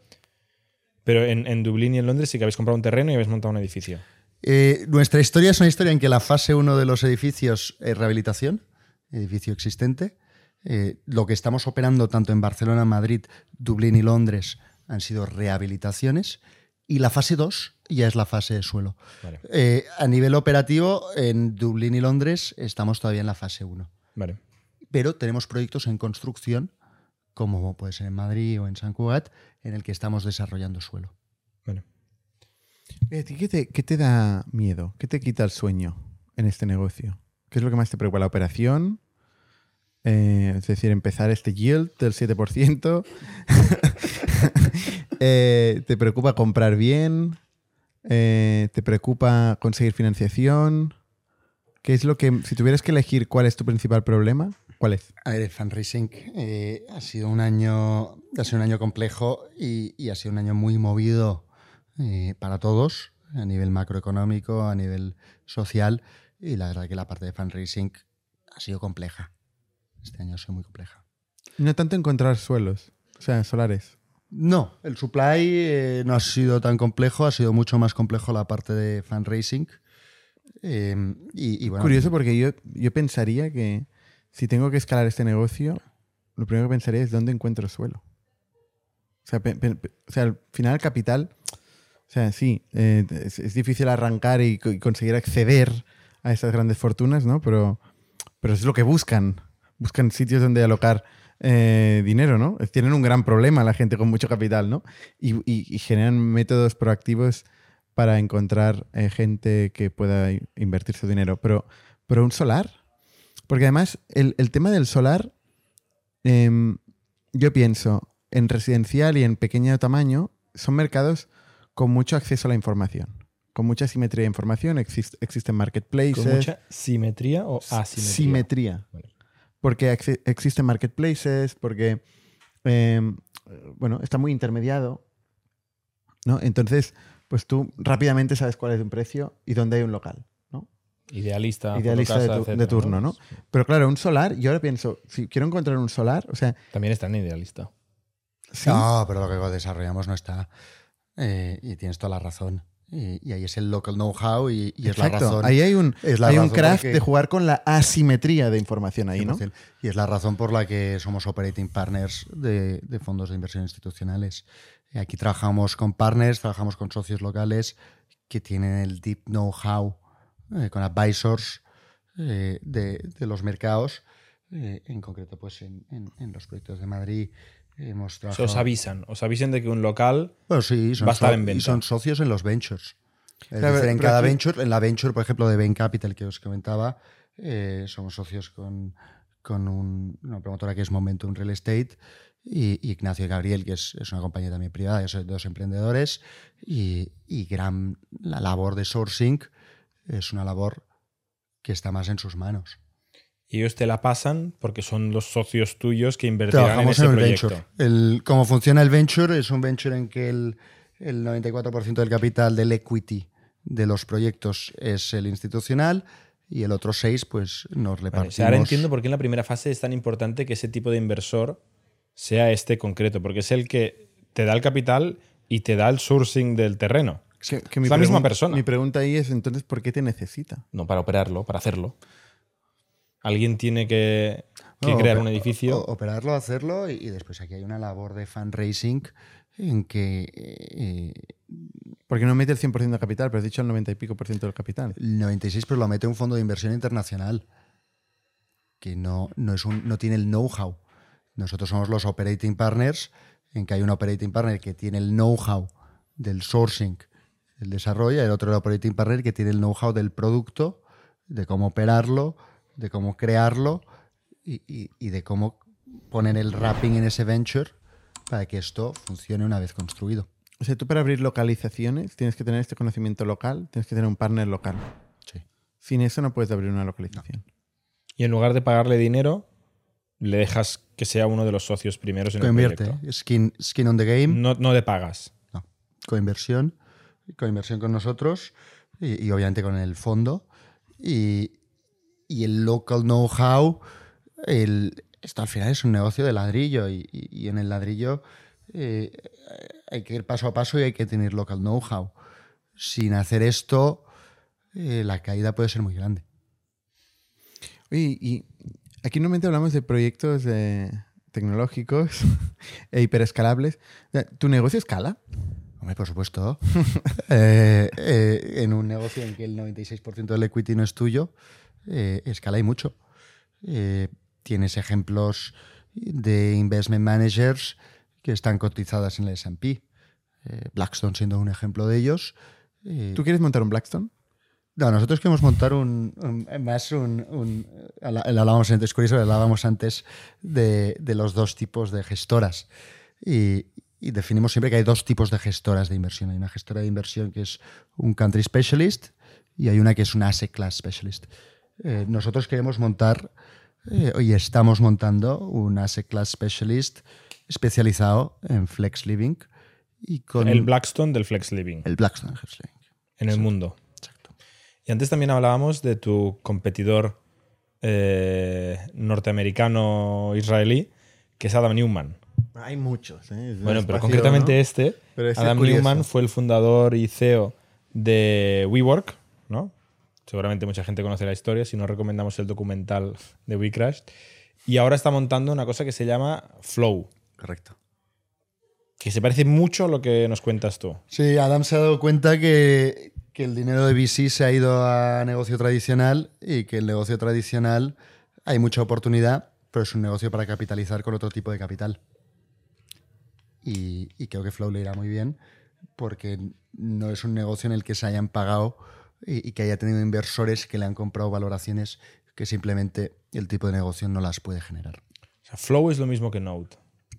Pero en, en Dublín y en Londres sí que habéis comprado un terreno y habéis montado un edificio. Eh, nuestra historia es una historia en que la fase 1 de los edificios es rehabilitación, edificio existente. Eh, lo que estamos operando tanto en Barcelona, Madrid, Dublín y Londres han sido rehabilitaciones. Y la fase 2 ya es la fase de suelo. Vale. Eh, a nivel operativo, en Dublín y Londres estamos todavía en la fase 1. Vale. Pero tenemos proyectos en construcción, como puede ser en Madrid o en San Cugat, en el que estamos desarrollando suelo. Vale. ¿A ti qué te, qué te da miedo? ¿Qué te quita el sueño en este negocio? ¿Qué es lo que más te preocupa? ¿La operación? Eh, es decir, empezar este yield del 7%. Eh, ¿Te preocupa comprar bien? Eh, ¿Te preocupa conseguir financiación? ¿Qué es lo que, si tuvieras que elegir cuál es tu principal problema, cuál es? A ver, el fundraising eh, ha sido un año, ha sido un año complejo y, y ha sido un año muy movido eh, para todos, a nivel macroeconómico, a nivel social, y la verdad que la parte de fundraising ha sido compleja. Este año ha sido muy compleja. No tanto encontrar suelos, o sea, solares. No, el supply eh, no ha sido tan complejo, ha sido mucho más complejo la parte de fundraising. Eh, y, y bueno, Curioso porque yo, yo pensaría que si tengo que escalar este negocio, lo primero que pensaría es dónde encuentro suelo. O sea, o sea al final capital, o sea, sí, eh, es, difícil arrancar y, co- y conseguir acceder a esas grandes fortunas, ¿no? Pero, pero es lo que buscan. Buscan sitios donde alocar eh, dinero, ¿no? Tienen un gran problema la gente con mucho capital, ¿no? Y, generan métodos proactivos para encontrar eh, gente que pueda invertir su dinero. Pero, pero un solar. Porque además, el, el tema del solar, em, yo pienso, en residencial y en pequeño tamaño, son mercados con mucho acceso a la información. Con mucha simetría de información, exist- existen marketplaces. ¿Con mucha simetría o asimetría? Simetría. Vale. Porque ex- existen marketplaces, porque eh, bueno, está muy intermediado. ¿no? Entonces, pues tú rápidamente sabes cuál es un precio y dónde hay un local. Idealista, Idealista de, turno, ¿no? Pero claro, un solar, yo ahora pienso, si quiero encontrar un solar, o sea, También está en idealista. sí, No, pero lo que desarrollamos no está. Eh, y tienes toda la razón. Y, y ahí es el local know-how y, y es la razón. Ahí hay un, es la hay un craft porque- de jugar con la asimetría de información ahí, ¿no? 100%. Y es la razón por la que somos operating partners de, de fondos de inversión institucionales. Eh, Aquí trabajamos con partners, trabajamos con socios locales que tienen el deep know-how, eh, con advisors eh, de, de los mercados. Eh, en concreto, pues en, en- en los proyectos de Madrid hemos trabajado. os avisan. Os avisan de que un local Bueno, sí, son, va a estar en y venta. son socios en los ventures. Es Claro, decir, en cada aquí- venture, en la venture, por ejemplo, de Bain Capital que os comentaba, eh, somos socios con, con un- una promotora que es Momentum Real Estate y, y Ignacio y Gabriel, que es, es una compañía también privada, son dos emprendedores y, y gran la labor de sourcing es una labor que está más en sus manos. y ellos te la pasan porque son los socios tuyos que invertirán Trabajamos en en, ese el proyecto. venture. El, cómo funciona el venture es un venture en que el, el 94% del capital del equity de los proyectos es el institucional y el otro 6 pues nos Vale, o repartimos. sea, ahora entiendo por qué en la primera fase es tan importante que ese tipo de inversor sea este concreto, porque es el que te da el capital y te da el sourcing del terreno. Que- que Es la misma persona. Mi pregunta ahí es, entonces, ¿por qué te necesita? No para operarlo, para hacerlo. Alguien tiene que, que No, crear un edificio. o- operarlo, hacerlo y, y después aquí hay una labor de fundraising en que eh, Porque no mete el 100% de capital, pero has dicho el 90 y pico por ciento del capital. el 96 pero lo mete un fondo de inversión internacional que no, no, es un, no tiene el know-how. Nosotros somos los operating partners, en que hay un operating partner que tiene el know-how del sourcing, del desarrollo, y el otro el operating partner que tiene el know-how del producto, de cómo operarlo, de cómo crearlo y, y- y de cómo poner el wrapping en ese venture para que esto funcione una vez construido. O sea, tú para abrir localizaciones tienes que tener este conocimiento local, tienes que tener un partner local. Sí. Sin eso no puedes abrir una localización. Y en lugar de pagarle dinero, le dejas que sea uno de los socios primeros en el Coinvierte, proyecto. skin, skin on the game. No, no le pagas. No, coinversión, coinversión con nosotros y, obviamente con el fondo. Y, y el local know-how, esto al final es un negocio de ladrillo y, y- en el ladrillo eh, hay que ir paso a paso y hay que tener local know-how. Sin hacer esto, eh, la caída puede ser muy grande. Y aquí normalmente hablamos de proyectos tecnológicos e hiperescalables. ¿Tu negocio escala? Hombre, por supuesto. Eh, eh, en un negocio en que el 96% del equity no es tuyo, eh, escala y mucho. Eh, tienes ejemplos de investment managers que están cotizadas en el S&P. Eh, Blackstone siendo un ejemplo de ellos. Eh, ¿Tú quieres montar un Blackstone? no, nosotros queremos montar un, un- más un, un- hablábamos antes, curioso, hablábamos antes de, de los dos tipos de gestoras. Y, y definimos siempre que hay dos tipos de gestoras de inversión. Hay una gestora de inversión que es un country specialist y hay una que es un asset class specialist. Eh, nosotros queremos montar, eh, y estamos montando, un asset class specialist especializado en flex living y con El Blackstone del Flex Living el Blackstone Flex Living. en el mundo. Exacto. Y antes también hablábamos de tu competidor eh, norteamericano-israelí, que es Adam Newman. Hay muchos. ¿eh? Es Bueno, pero concretamente ¿no? este, Pero este Adam es. Newman fue el fundador y CEO de WeWork, ¿no? Seguramente mucha gente conoce la historia, si no recomendamos el documental de WeCrash. Y ahora está montando una cosa que se llama Flow, Correcto. que se parece mucho a lo que nos cuentas tú. Sí, Adam se ha dado cuenta que, que el dinero de VC se ha ido a negocio tradicional y que el negocio tradicional hay mucha oportunidad, pero es un negocio para capitalizar con otro tipo de capital. Y, y creo que Flow le irá muy bien porque no es un negocio en el que se hayan pagado y, y que haya tenido inversores que le han comprado valoraciones que simplemente el tipo de negocio no las puede generar. O sea, Flow es lo mismo que Node,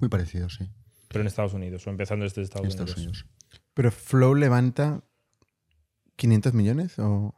Muy parecido, sí, pero en Estados Unidos, o empezando desde Estados, en Estados Unidos. Unidos. Pero Flow levanta 500 millones o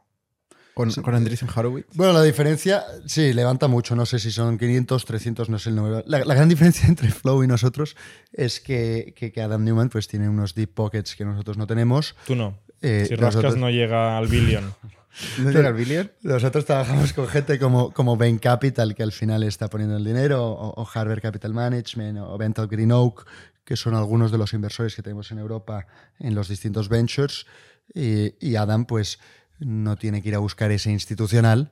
con, con Andreessen Horowitz. Bueno, la diferencia, sí, levanta mucho. No sé si son 500, 300, no sé el número. La, la gran diferencia entre Flow y nosotros es que, que- que Adam Newman pues, tiene unos deep pockets que nosotros no tenemos. Tú no. Eh, si rascas nosotros- no llega al billion. ¿No llega al billion? Nosotros trabajamos con gente como, como Bain Capital, que al final está poniendo el dinero, o, o Harvard Capital Management, o Vental Green Oak, que son algunos de los inversores que tenemos en Europa en los distintos ventures. Y, y Adam, pues, no tiene que ir a buscar ese institucional,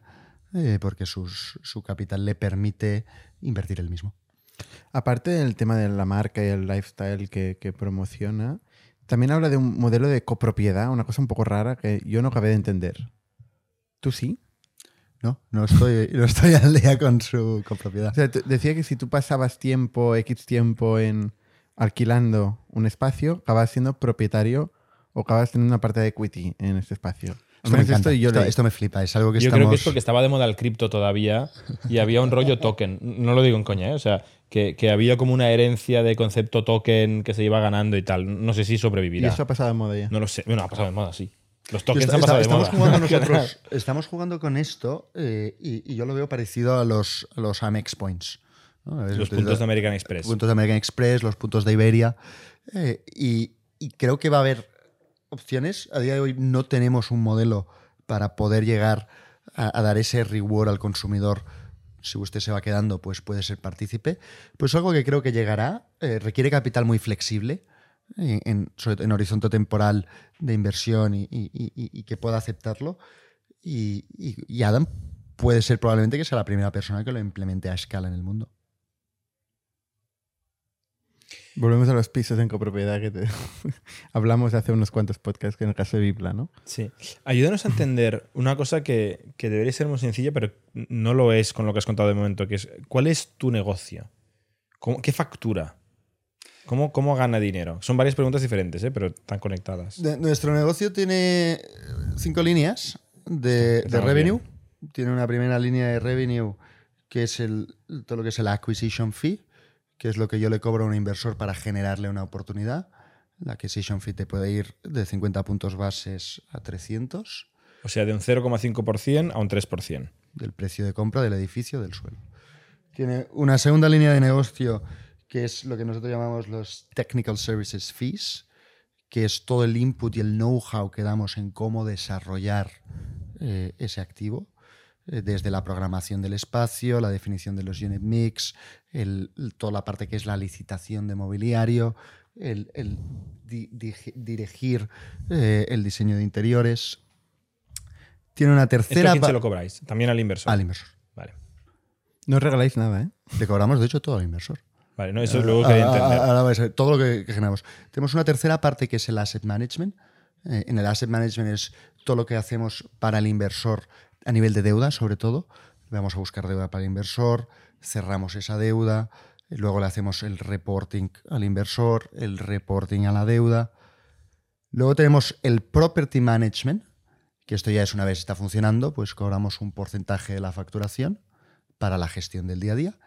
eh, porque sus- su capital le permite invertir él mismo. Aparte del tema de la marca y el lifestyle que, que promociona, también habla de un modelo de copropiedad, una cosa un poco rara que yo no acabé de entender. ¿Tú sí? No, no estoy, no estoy al día con su copropiedad. O sea, decía que si tú pasabas tiempo, X tiempo en alquilando un espacio, acabas siendo propietario o acabas teniendo una parte de equity en este espacio. Esto me, menos encanta, esto yo esto, me flipa, es algo que Yo estamos... creo que es porque estaba de moda el cripto todavía y había un rollo token. No lo digo en coña, ¿eh? o sea, que, que había como una herencia de concepto token que se iba ganando y tal. No sé si Y sobrevivirá. eso ha pasado de moda ya. No lo sé. Bueno, ha pasado de moda, sí. Los tokens han pasado de estamos moda. jugando nosotros, estamos jugando con esto eh, y, y yo lo veo parecido a los, a los Amex Points. Los puntos de American Express. puntos de American Express, los puntos de Iberia. eh, y, y creo que va a haber opciones. A día de hoy no tenemos un modelo para poder llegar a, dar ese reward al consumidor. Si usted se va quedando, pues puede ser partícipe. Pues algo que creo que llegará, eh, requiere capital muy flexible, en, en- en horizonte temporal de inversión y, y- que pueda aceptarlo. Y Adam puede ser probablemente que sea la primera persona que lo implemente a escala en el mundo. Volvemos a los pisos en copropiedad que te... hablamos hace unos cuantos podcasts, que en el caso de Bibla, ¿no? Sí. Ayúdanos a entender una cosa que, que debería ser muy sencilla, pero no lo es con lo que has contado de momento, que es ¿cuál es tu negocio? ¿Cómo- ¿Qué factura? ¿Cómo, ¿Cómo gana dinero? Son varias preguntas diferentes, ¿eh? pero están conectadas. De- nuestro negocio tiene cinco líneas de, de muy revenue. Tiene una primera línea de revenue que es el, todo lo que es el acquisition fee, que es lo que yo le cobro a un inversor para generarle una oportunidad. La acquisition fee te puede ir de 50 puntos bases a 300 O sea, de un 0,5% a un 3%. del precio de compra del edificio del suelo. Tiene una segunda línea de negocio que es lo que nosotros llamamos los technical services fees, que es todo el input y el know-how que damos en cómo desarrollar eh, ese activo. Eh, desde la programación del espacio, la definición de los unit mix, el- el- toda la parte que es la licitación de mobiliario, el, el di- digi- dirigir eh, el diseño de interiores. Tiene una ¿Esto a tercera... quién se lo cobráis? También al inversor. al inversor. Vale. No regaláis nada, ¿eh? Le cobramos, de hecho, todo al inversor. Vale, no, eso luego quería Ah, entender. ah, ahora vais a ver todo lo que, que generamos. Tenemos una tercera parte que es el asset management. Eh, en el asset management es todo lo que hacemos para el inversor a nivel de deuda, sobre todo. Vamos a buscar deuda para el inversor, cerramos esa deuda, luego le hacemos el reporting al inversor, el reporting a la deuda. Luego tenemos el property management, que esto ya es una vez está funcionando, pues cobramos un porcentaje de la facturación para la gestión del día a día.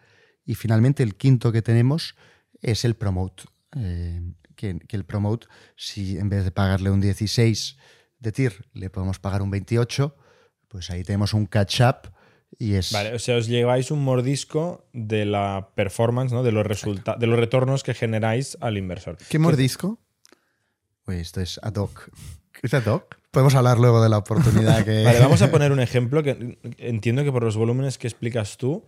Y finalmente el quinto que tenemos es el promote. eh, que, que el promote, si en vez de pagarle un 16 de TIR le podemos pagar un 28, pues ahí tenemos un catch-up y es... Vale, o sea, os lleváis un mordisco de la performance, ¿no? De los resultados, de los retornos que generáis al inversor. ¿Qué mordisco? Uy, esto es ad hoc. ¿Es ad hoc? Podemos hablar luego de la oportunidad que... Vale, vamos a poner un ejemplo que entiendo que por los volúmenes que explicas tú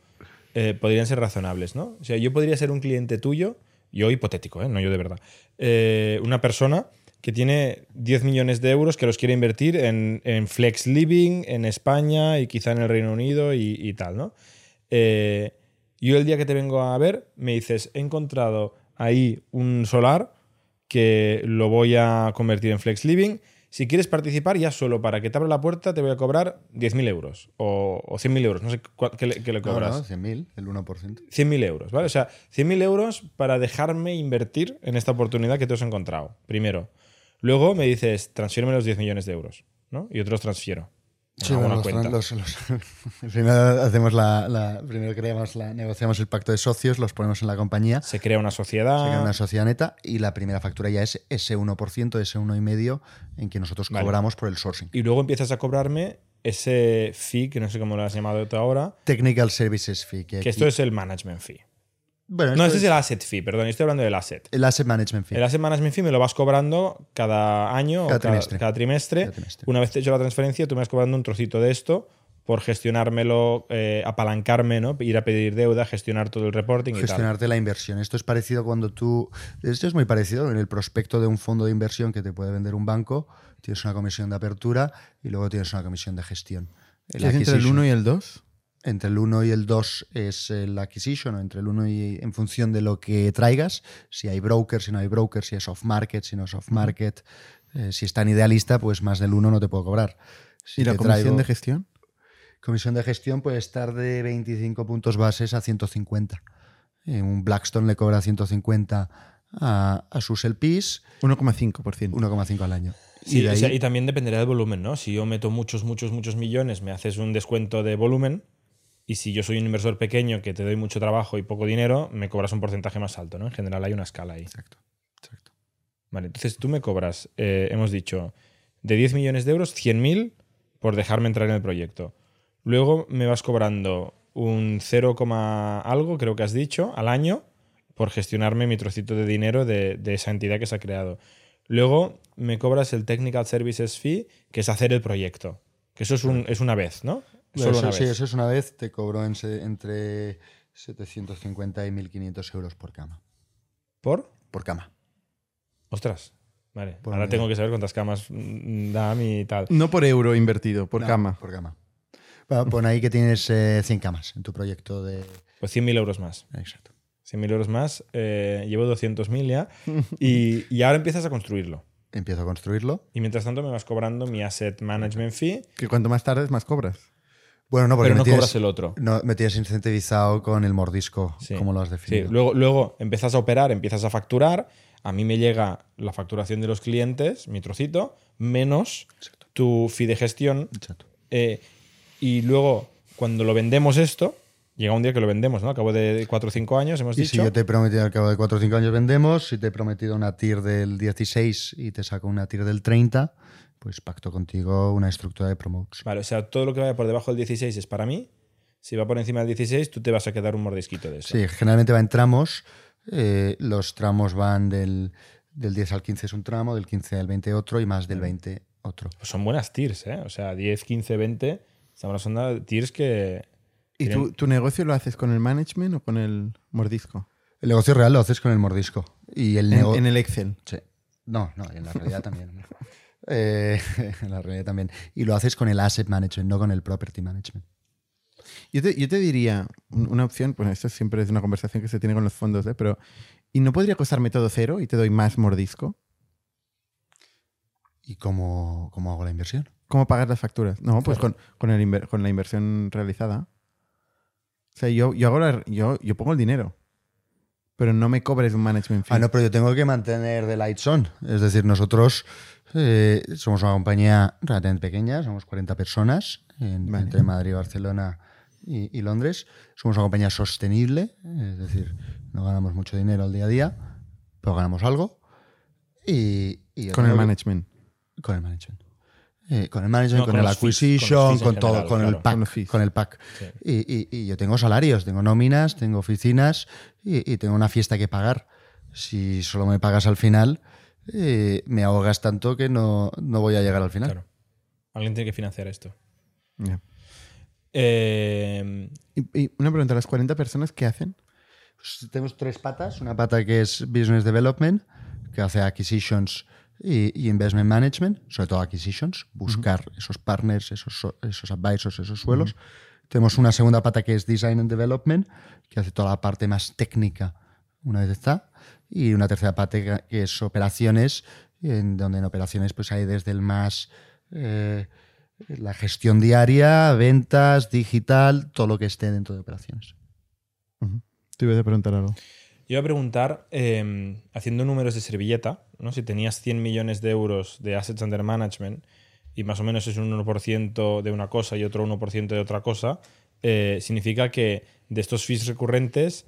eh, podrían ser razonables, ¿no? O sea, yo podría ser un cliente tuyo, yo hipotético, ¿eh? no yo de verdad, eh, una persona que tiene 10 millones de euros que los quiere invertir en, en flex living en España y quizá en el Reino Unido y, y tal, ¿no? Eh, yo el día que te vengo a ver me dices, he encontrado ahí un solar que lo voy a convertir en flex living. Si quieres participar, ya solo para que te abra la puerta te voy a cobrar 10.000 euros o, o 100.000 euros, no sé qué le, qué le No, cobras. no, 100.000, el 1%. 100.000 euros, ¿vale? O sea, 100.000 euros para dejarme invertir en esta oportunidad que te has encontrado, primero. Luego me dices, transfiéreme los 10 millones de euros, ¿no? Y yo te los transfiero. Sí, los- cuenta. los- los- primero hacemos la, la- primero creamos la, negociamos el pacto de socios, los ponemos en la compañía, se Se crea una sociedad. crea una sociedad neta y la primera factura ya es ese 1%, ese 1,5% en que nosotros Vale. cobramos por el sourcing. Y luego empiezas a cobrarme ese fee, que no sé cómo lo has llamado tú ahora, Technical Services Fee. Que, esto es el management fee. Bueno, No, este es el asset fee, perdón, estoy hablando del asset. el Asset Management Fee. El asset management fee me lo vas cobrando cada año Cada o cada, trimestre. cada trimestre. Cada trimestre. Una vez te he hecho la transferencia, tú me vas cobrando un trocito de esto por gestionármelo, eh, apalancarme, ¿no? ir a pedir deuda, gestionar todo el reporting y tal. gestionarte la inversión. Esto es parecido cuando tú. Esto es muy parecido en el prospecto de un fondo de inversión que te puede vender un banco. Tienes una comisión de apertura y luego tienes una comisión de gestión. El ¿Es entre el acquisition. 1 y el 2? Entre el 1 y el 2 es el acquisition, o entre el 1 y en función de lo que traigas. Si hay broker, si no hay broker, si es off market, si no es off market. Eh, si está en idealista, pues más del 1 no te puedo cobrar. Si ¿Y la comisión traigo- de gestión? Comisión de gestión puede estar de 25 puntos bases a 150. Eh, un Blackstone le cobra 150 a, a sus LPs, 1,5%. 1,5 al año. Sí, y de o ahí, sea, y también dependerá del volumen, ¿no? Si yo meto muchos, muchos, muchos millones, me haces un descuento de volumen. Y si yo soy un inversor pequeño que te doy mucho trabajo y poco dinero, me cobras un porcentaje más alto, ¿no? En general hay una escala ahí. Exacto, exacto. Vale, entonces tú me cobras, eh, hemos dicho, de 10 millones de euros, 100.000 por dejarme entrar en el proyecto. Luego me vas cobrando un 0, coma algo, creo que has dicho, al año por gestionarme mi trocito de dinero de, de esa entidad que se ha creado. Luego me cobras el Technical Services Fee, que es hacer el proyecto. Que eso es, un- es una vez, ¿no? Solo eso, una sí, eso es una vez, te cobro en se- entre 750 y 1.500 euros por cama. ¿Por? Por cama. Ostras. Vale. Por Ahora tengo que saber cuántas camas mm, da mi tal. No por euro invertido, por No, cama. Por cama. Bueno, pon ahí que tienes eh, 100 camas en tu proyecto de... Pues 100.000 euros más. Exacto. 100.000 euros más, eh, llevo 200.000 ya y, y ahora empiezas a construirlo. Empiezo a construirlo. Y mientras tanto me vas cobrando mi asset management fee, Que cuanto más tardes, más cobras. Bueno, no, porque pero no tienes, cobras el otro. no, me tienes incentivizado con el mordisco, Sí. como lo has Sí, definido. luego, luego empiezas a operar, empiezas a facturar, a mí me llega la facturación de los clientes, mi trocito, menos tu fee de gestión. Exacto. eh, y luego, cuando lo vendemos esto, llega un día que lo vendemos, ¿no? Al cabo de 4 o 5 años, hemos Y dicho. si yo te he prometido al cabo de 4 o 5 años vendemos, si te he prometido una TIR del 16 y te saco una TIR del 30, pues pacto contigo una estructura de promotes. Vale, o sea, todo lo que vaya por debajo del 16 es para mí. Si va por encima del 16, tú te vas a quedar un mordisquito de eso. Sí, generalmente va en tramos. eh, los tramos van del, del 10 al 15 es un tramo, del 15 al 20 otro y más del 20 otro. Pues son buenas tiers, ¿eh? O sea, 10, 15, 20. Estamos hablando de tiers que. ¿Y tienen- tu, tu negocio lo haces con el management o con el mordisco? El negocio real lo haces con el mordisco. Y el En, nego- en el Excel. Sí. No, no, en la realidad también. Eh, en la realidad también. Y lo haces con el asset management, no con el property management. Yo te, yo te diría un- una opción, bueno, esto siempre es una conversación que se tiene con los fondos, ¿eh? pero ¿y no podría costarme todo cero y te doy más mordisco? ¿Y cómo, cómo hago la inversión? ¿Cómo pagar las facturas? No, pues con, con, el con la inversión realizada. O sea, yo, yo, hago la- yo, yo pongo el dinero, pero no me cobres un management fee. Ah, no, pero yo tengo que mantener the lights on. Es decir, nosotros eh, somos una compañía relativamente pequeña, somos 40 personas en- Vale. entre Madrid, Barcelona y, y Londres. Somos una compañía sostenible, es decir, no ganamos mucho dinero al día a día, pero ganamos algo. Y, con el que- management. Con el management. Eh, con el management, No, con, con el fees, con acquisition, con, todo, general, con el pack. Con el pack. Sí. Y, y- y yo tengo salarios, tengo nóminas, tengo oficinas y, y tengo una fiesta que pagar. Si solo me pagas al final, eh, me ahogas tanto que no, no voy a llegar al final. Claro. Alguien tiene que financiar esto. Eh, Y, y una pregunta, ¿las 40 personas qué hacen? Pues tenemos tres patas. Una pata que es Business Development, que hace acquisitions y, y investment management, sobre todo acquisitions, buscar esos partners, esos, so- esos advisors, esos suelos. Tenemos una segunda pata que es Design and Development, que hace toda la parte más técnica una vez está. Y una tercera parte que- es operaciones, en donde en operaciones pues hay desde el más... eh, la gestión diaria, ventas, digital, todo lo que esté dentro de operaciones. Te iba a preguntar algo. Yo iba a preguntar, eh, haciendo números de servilleta, ¿no? si tenías 100 millones de euros de assets under management y más o menos es un 1% de una cosa y otro 1% de otra cosa, eh, significa que de estos fees recurrentes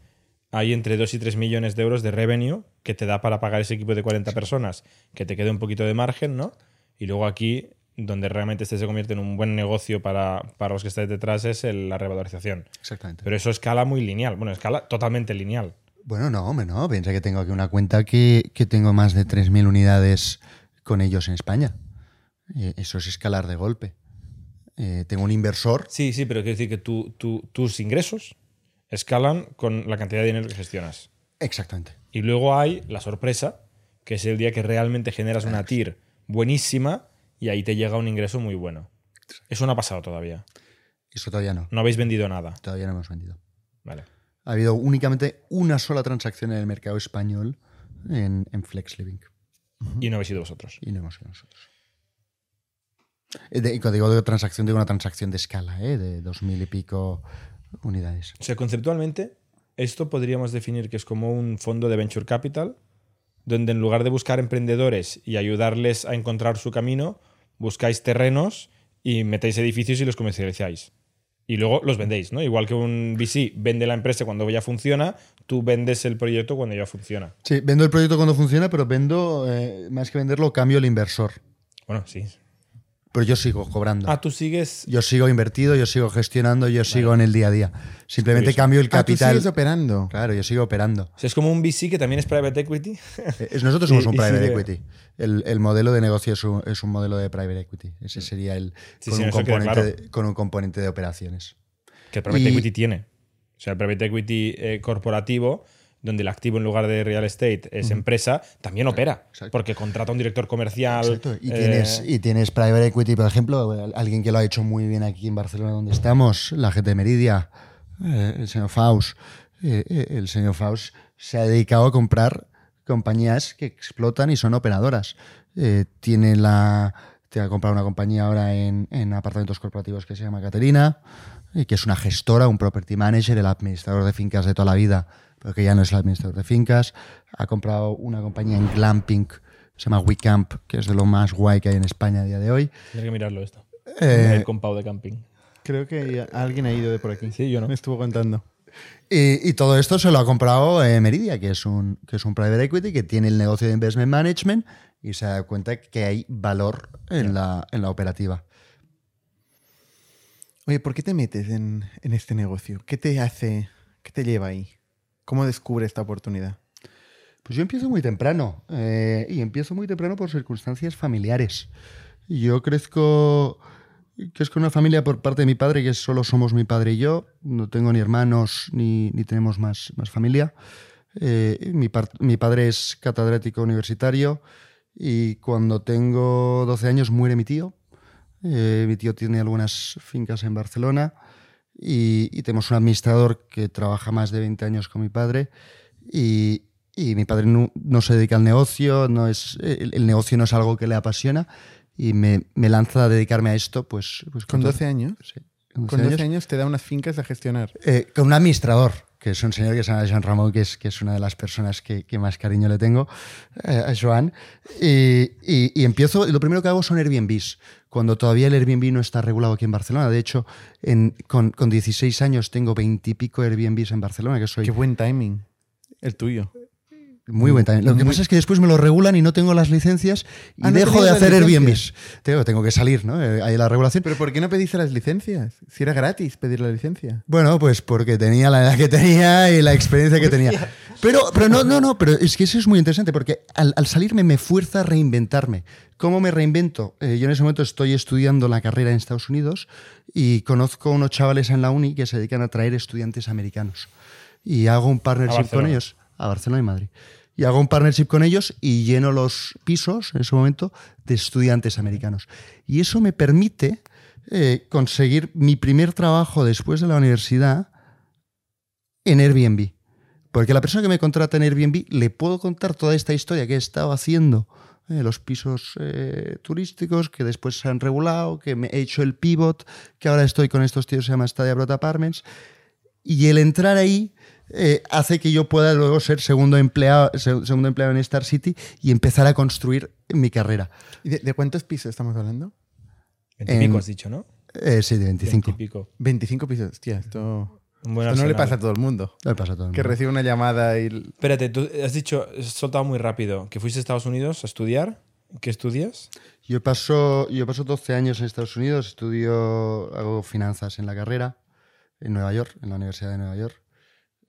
hay entre 2 y 3 millones de euros de revenue que te da para pagar ese equipo de 40 personas, que te quede un poquito de margen, ¿no? Y luego aquí, donde realmente este se convierte en un buen negocio para, para los que estáis detrás, es el- la revalorización. Exactamente. Pero eso escala muy lineal, bueno, escala totalmente lineal. Bueno, no, hombre, no. Piensa que tengo aquí una cuenta que, que tengo más de 3.000 unidades con ellos en España. Eh, eso es escalar de golpe. Eh, tengo un inversor. Sí, sí, pero quiero decir que tú- tú- tus ingresos escalan con la cantidad de dinero que gestionas. Exactamente. Y luego hay la sorpresa, que es el día que realmente generas una TIR buenísima y ahí te llega un ingreso muy bueno. Eso no ha pasado todavía. Eso todavía no. No habéis vendido nada. Todavía no hemos vendido. Vale. Ha habido únicamente una sola transacción en el mercado español en, en Flex Living. Y no habéis sido vosotros. Y no hemos sido nosotros. Eh, de- y cuando digo de transacción, digo una transacción de escala, ¿eh? de dos mil y pico unidades. O sea, conceptualmente, esto podríamos definir que es como un fondo de venture capital, donde en lugar de buscar emprendedores y ayudarles a encontrar su camino, buscáis terrenos y metéis edificios y los comercializáis. Y luego los vendéis, ¿no? Igual que un VC vende la empresa cuando ya funciona, tú vendes el proyecto cuando ya funciona. Sí, vendo el proyecto cuando funciona, pero vendo, eh, más que venderlo, cambio el inversor. Bueno, sí. Pero yo sigo cobrando. Ah, tú sigues. Yo sigo invertido, yo sigo gestionando, yo sigo en el día a día. Simplemente curioso. cambio el Ah, tú capital. sigues operando. Claro, yo sigo operando. O sea, es como un VC que también es private equity. Eh, es- Nosotros somos Y- un private equity. El, el modelo de negocio es un, es un modelo de private equity. Ese sería el Sí, con, sí, un componente claro. de, con un componente de operaciones. que el private Y- equity tiene. O sea, el private equity eh, corporativo, donde el activo en lugar de real estate es empresa, también opera. Exacto. Porque contrata un director comercial. Exacto. Y, eh, tienes, y tienes private equity, por ejemplo, alguien que lo ha hecho muy bien aquí en Barcelona, donde estamos, la gente de Meridia, eh, el señor Faust. Eh, eh, el señor Faust se ha dedicado a comprar compañías que explotan y son operadoras. Eh, tiene la. Te ha comprado una compañía ahora en, en apartamentos corporativos que se llama Caterina, y que es una gestora, un property manager, el administrador de fincas de toda la vida, pero que ya no es el administrador de fincas. Ha comprado una compañía en glamping, se llama WeCamp, que es de lo más guay que hay en España a día de hoy. Tendré que mirarlo esto. Eh, el compao de camping. Creo que alguien ha ido de por aquí. Sí, yo no. Me estuvo contando. Y, y todo esto se lo ha comprado eh, Meridia, que es, un, que es un private equity que tiene el negocio de investment management y se da cuenta que hay valor en, la, en la operativa. Oye, ¿por qué te metes en, en este negocio? ¿Qué te hace, qué te lleva ahí? ¿Cómo descubres esta oportunidad? Pues yo empiezo muy temprano eh, y empiezo muy temprano por circunstancias familiares. Yo crezco es con una familia por parte de mi padre, que solo somos mi padre y yo. No tengo ni hermanos ni, ni tenemos más, más familia. Eh, mi, mi padre es catedrático universitario y cuando tengo 12 años muere mi tío. Eh, mi tío tiene algunas fincas en Barcelona y, y tenemos un administrador que trabaja más de 20 años con mi padre y, y mi padre no, no se dedica al negocio, no es, el, el negocio no es algo que le apasiona y me, me lanza a dedicarme a esto pues, pues Con todo- 12 años. sí, con 12 Con 12 años. años te da unas fincas a gestionar. Eh, con un administrador, que es un señor que se llama Joan Ramón, que es, que es una de las personas que, que más cariño le tengo, eh, a Joan. Y, y- y empiezo, lo primero que hago son Airbnbs, cuando todavía el Airbnb no está regulado aquí en Barcelona. De hecho, con, con 16 años tengo 20 y pico Airbnbs en Barcelona, que soy Qué buen timing. El tuyo. Muy buen timing. Lo que Muy- pasa es que después me lo regulan y no tengo las licencias y Ah, ¿no dejo de hacer? Airbnbs. Tengo, tengo que salir, ¿no? Eh, Hay la regulación. ¿Pero por qué no pediste las licencias? Si era gratis pedir la licencia. Bueno, pues porque tenía la edad que tenía y la experiencia que tenía. Pero, pero no, no, no, pero es que eso es muy interesante porque al, al salirme me fuerza a reinventarme. ¿Cómo me reinvento? Eh, yo en ese momento estoy estudiando la carrera en Estados Unidos y conozco unos chavales en la uni que se dedican a traer estudiantes americanos. Y hago un partnership con ellos, a Barcelona y Madrid. Y hago un partnership con ellos y lleno los pisos en ese momento de estudiantes americanos. Y eso me permite eh, conseguir mi primer trabajo después de la universidad en Airbnb. Porque la persona que me contrata en Airbnb le puedo contar toda esta historia que he estado haciendo, eh, los pisos eh, turísticos que después se han regulado, que me he hecho el pivot, que ahora estoy con estos tíos se llama Stadia Abroad Apartments. Y el entrar ahí eh, hace que yo pueda luego ser segundo empleado, se- segundo empleado en Star City y empezar a construir mi carrera. ¿Y de, de cuántos pisos estamos hablando? Veintipico En- has dicho, ¿no? Eh, sí, de 25. Veintipico. 25 pisos. Hostia, esto, no le pasa a todo el mundo. No me pasa a todo el Que mundo. recibe una llamada y... Espérate, tú has dicho, has soltado muy rápido, que fuiste a Estados Unidos a estudiar. ¿Qué estudias? Yo paso, yo paso 12 años en Estados Unidos, estudio, hago finanzas en la carrera, en Nueva York, en la Universidad de Nueva York.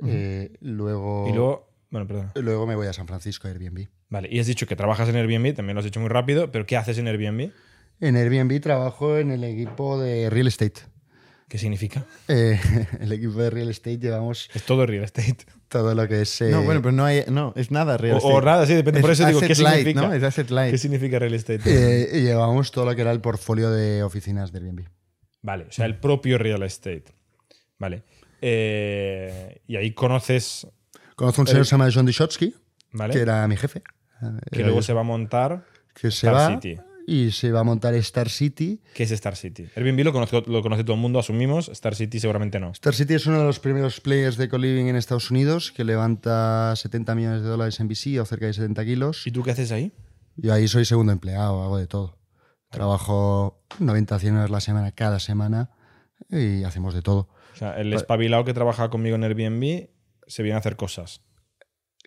Eh, luego, Y luego, bueno, perdón. luego me voy a San Francisco a Airbnb. Vale, y has dicho que trabajas en Airbnb, también lo has dicho muy rápido, pero ¿qué haces en Airbnb? En Airbnb trabajo en el equipo de real estate. ¿Qué significa? Eh, el equipo de real estate llevamos Es todo real estate. todo lo que es... eh, No, bueno, pero no, hay, no es nada real. O, o estate. nada, sí, depende. Por Es eso digo, ¿qué light, significa? ¿no? Es asset light. ¿Qué significa real estate? eh, llevamos todo lo que era el portfolio de oficinas de Airbnb. Vale, o sea, el propio real estate. Vale. Eh, y ahí conoces, Conozco a un señor que se llama John Dyshotsky, ¿vale? que era mi jefe. que luego yo. se va a montar que se Star va City. y se va a montar Star City. ¿Qué es Star City? Airbnb lo conoce, lo conoce todo el mundo, asumimos. Star City seguramente no. Star City es uno de los primeros players de co-living en Estados Unidos que levanta 70 millones de dólares en VC o cerca de 70 kilos. ¿Y tú qué haces ahí? Yo ahí soy segundo empleado, hago de todo. Trabajo 90 100 horas la semana cada semana y hacemos de todo. O sea, el espabilado que trabaja conmigo en Airbnb se viene a hacer cosas.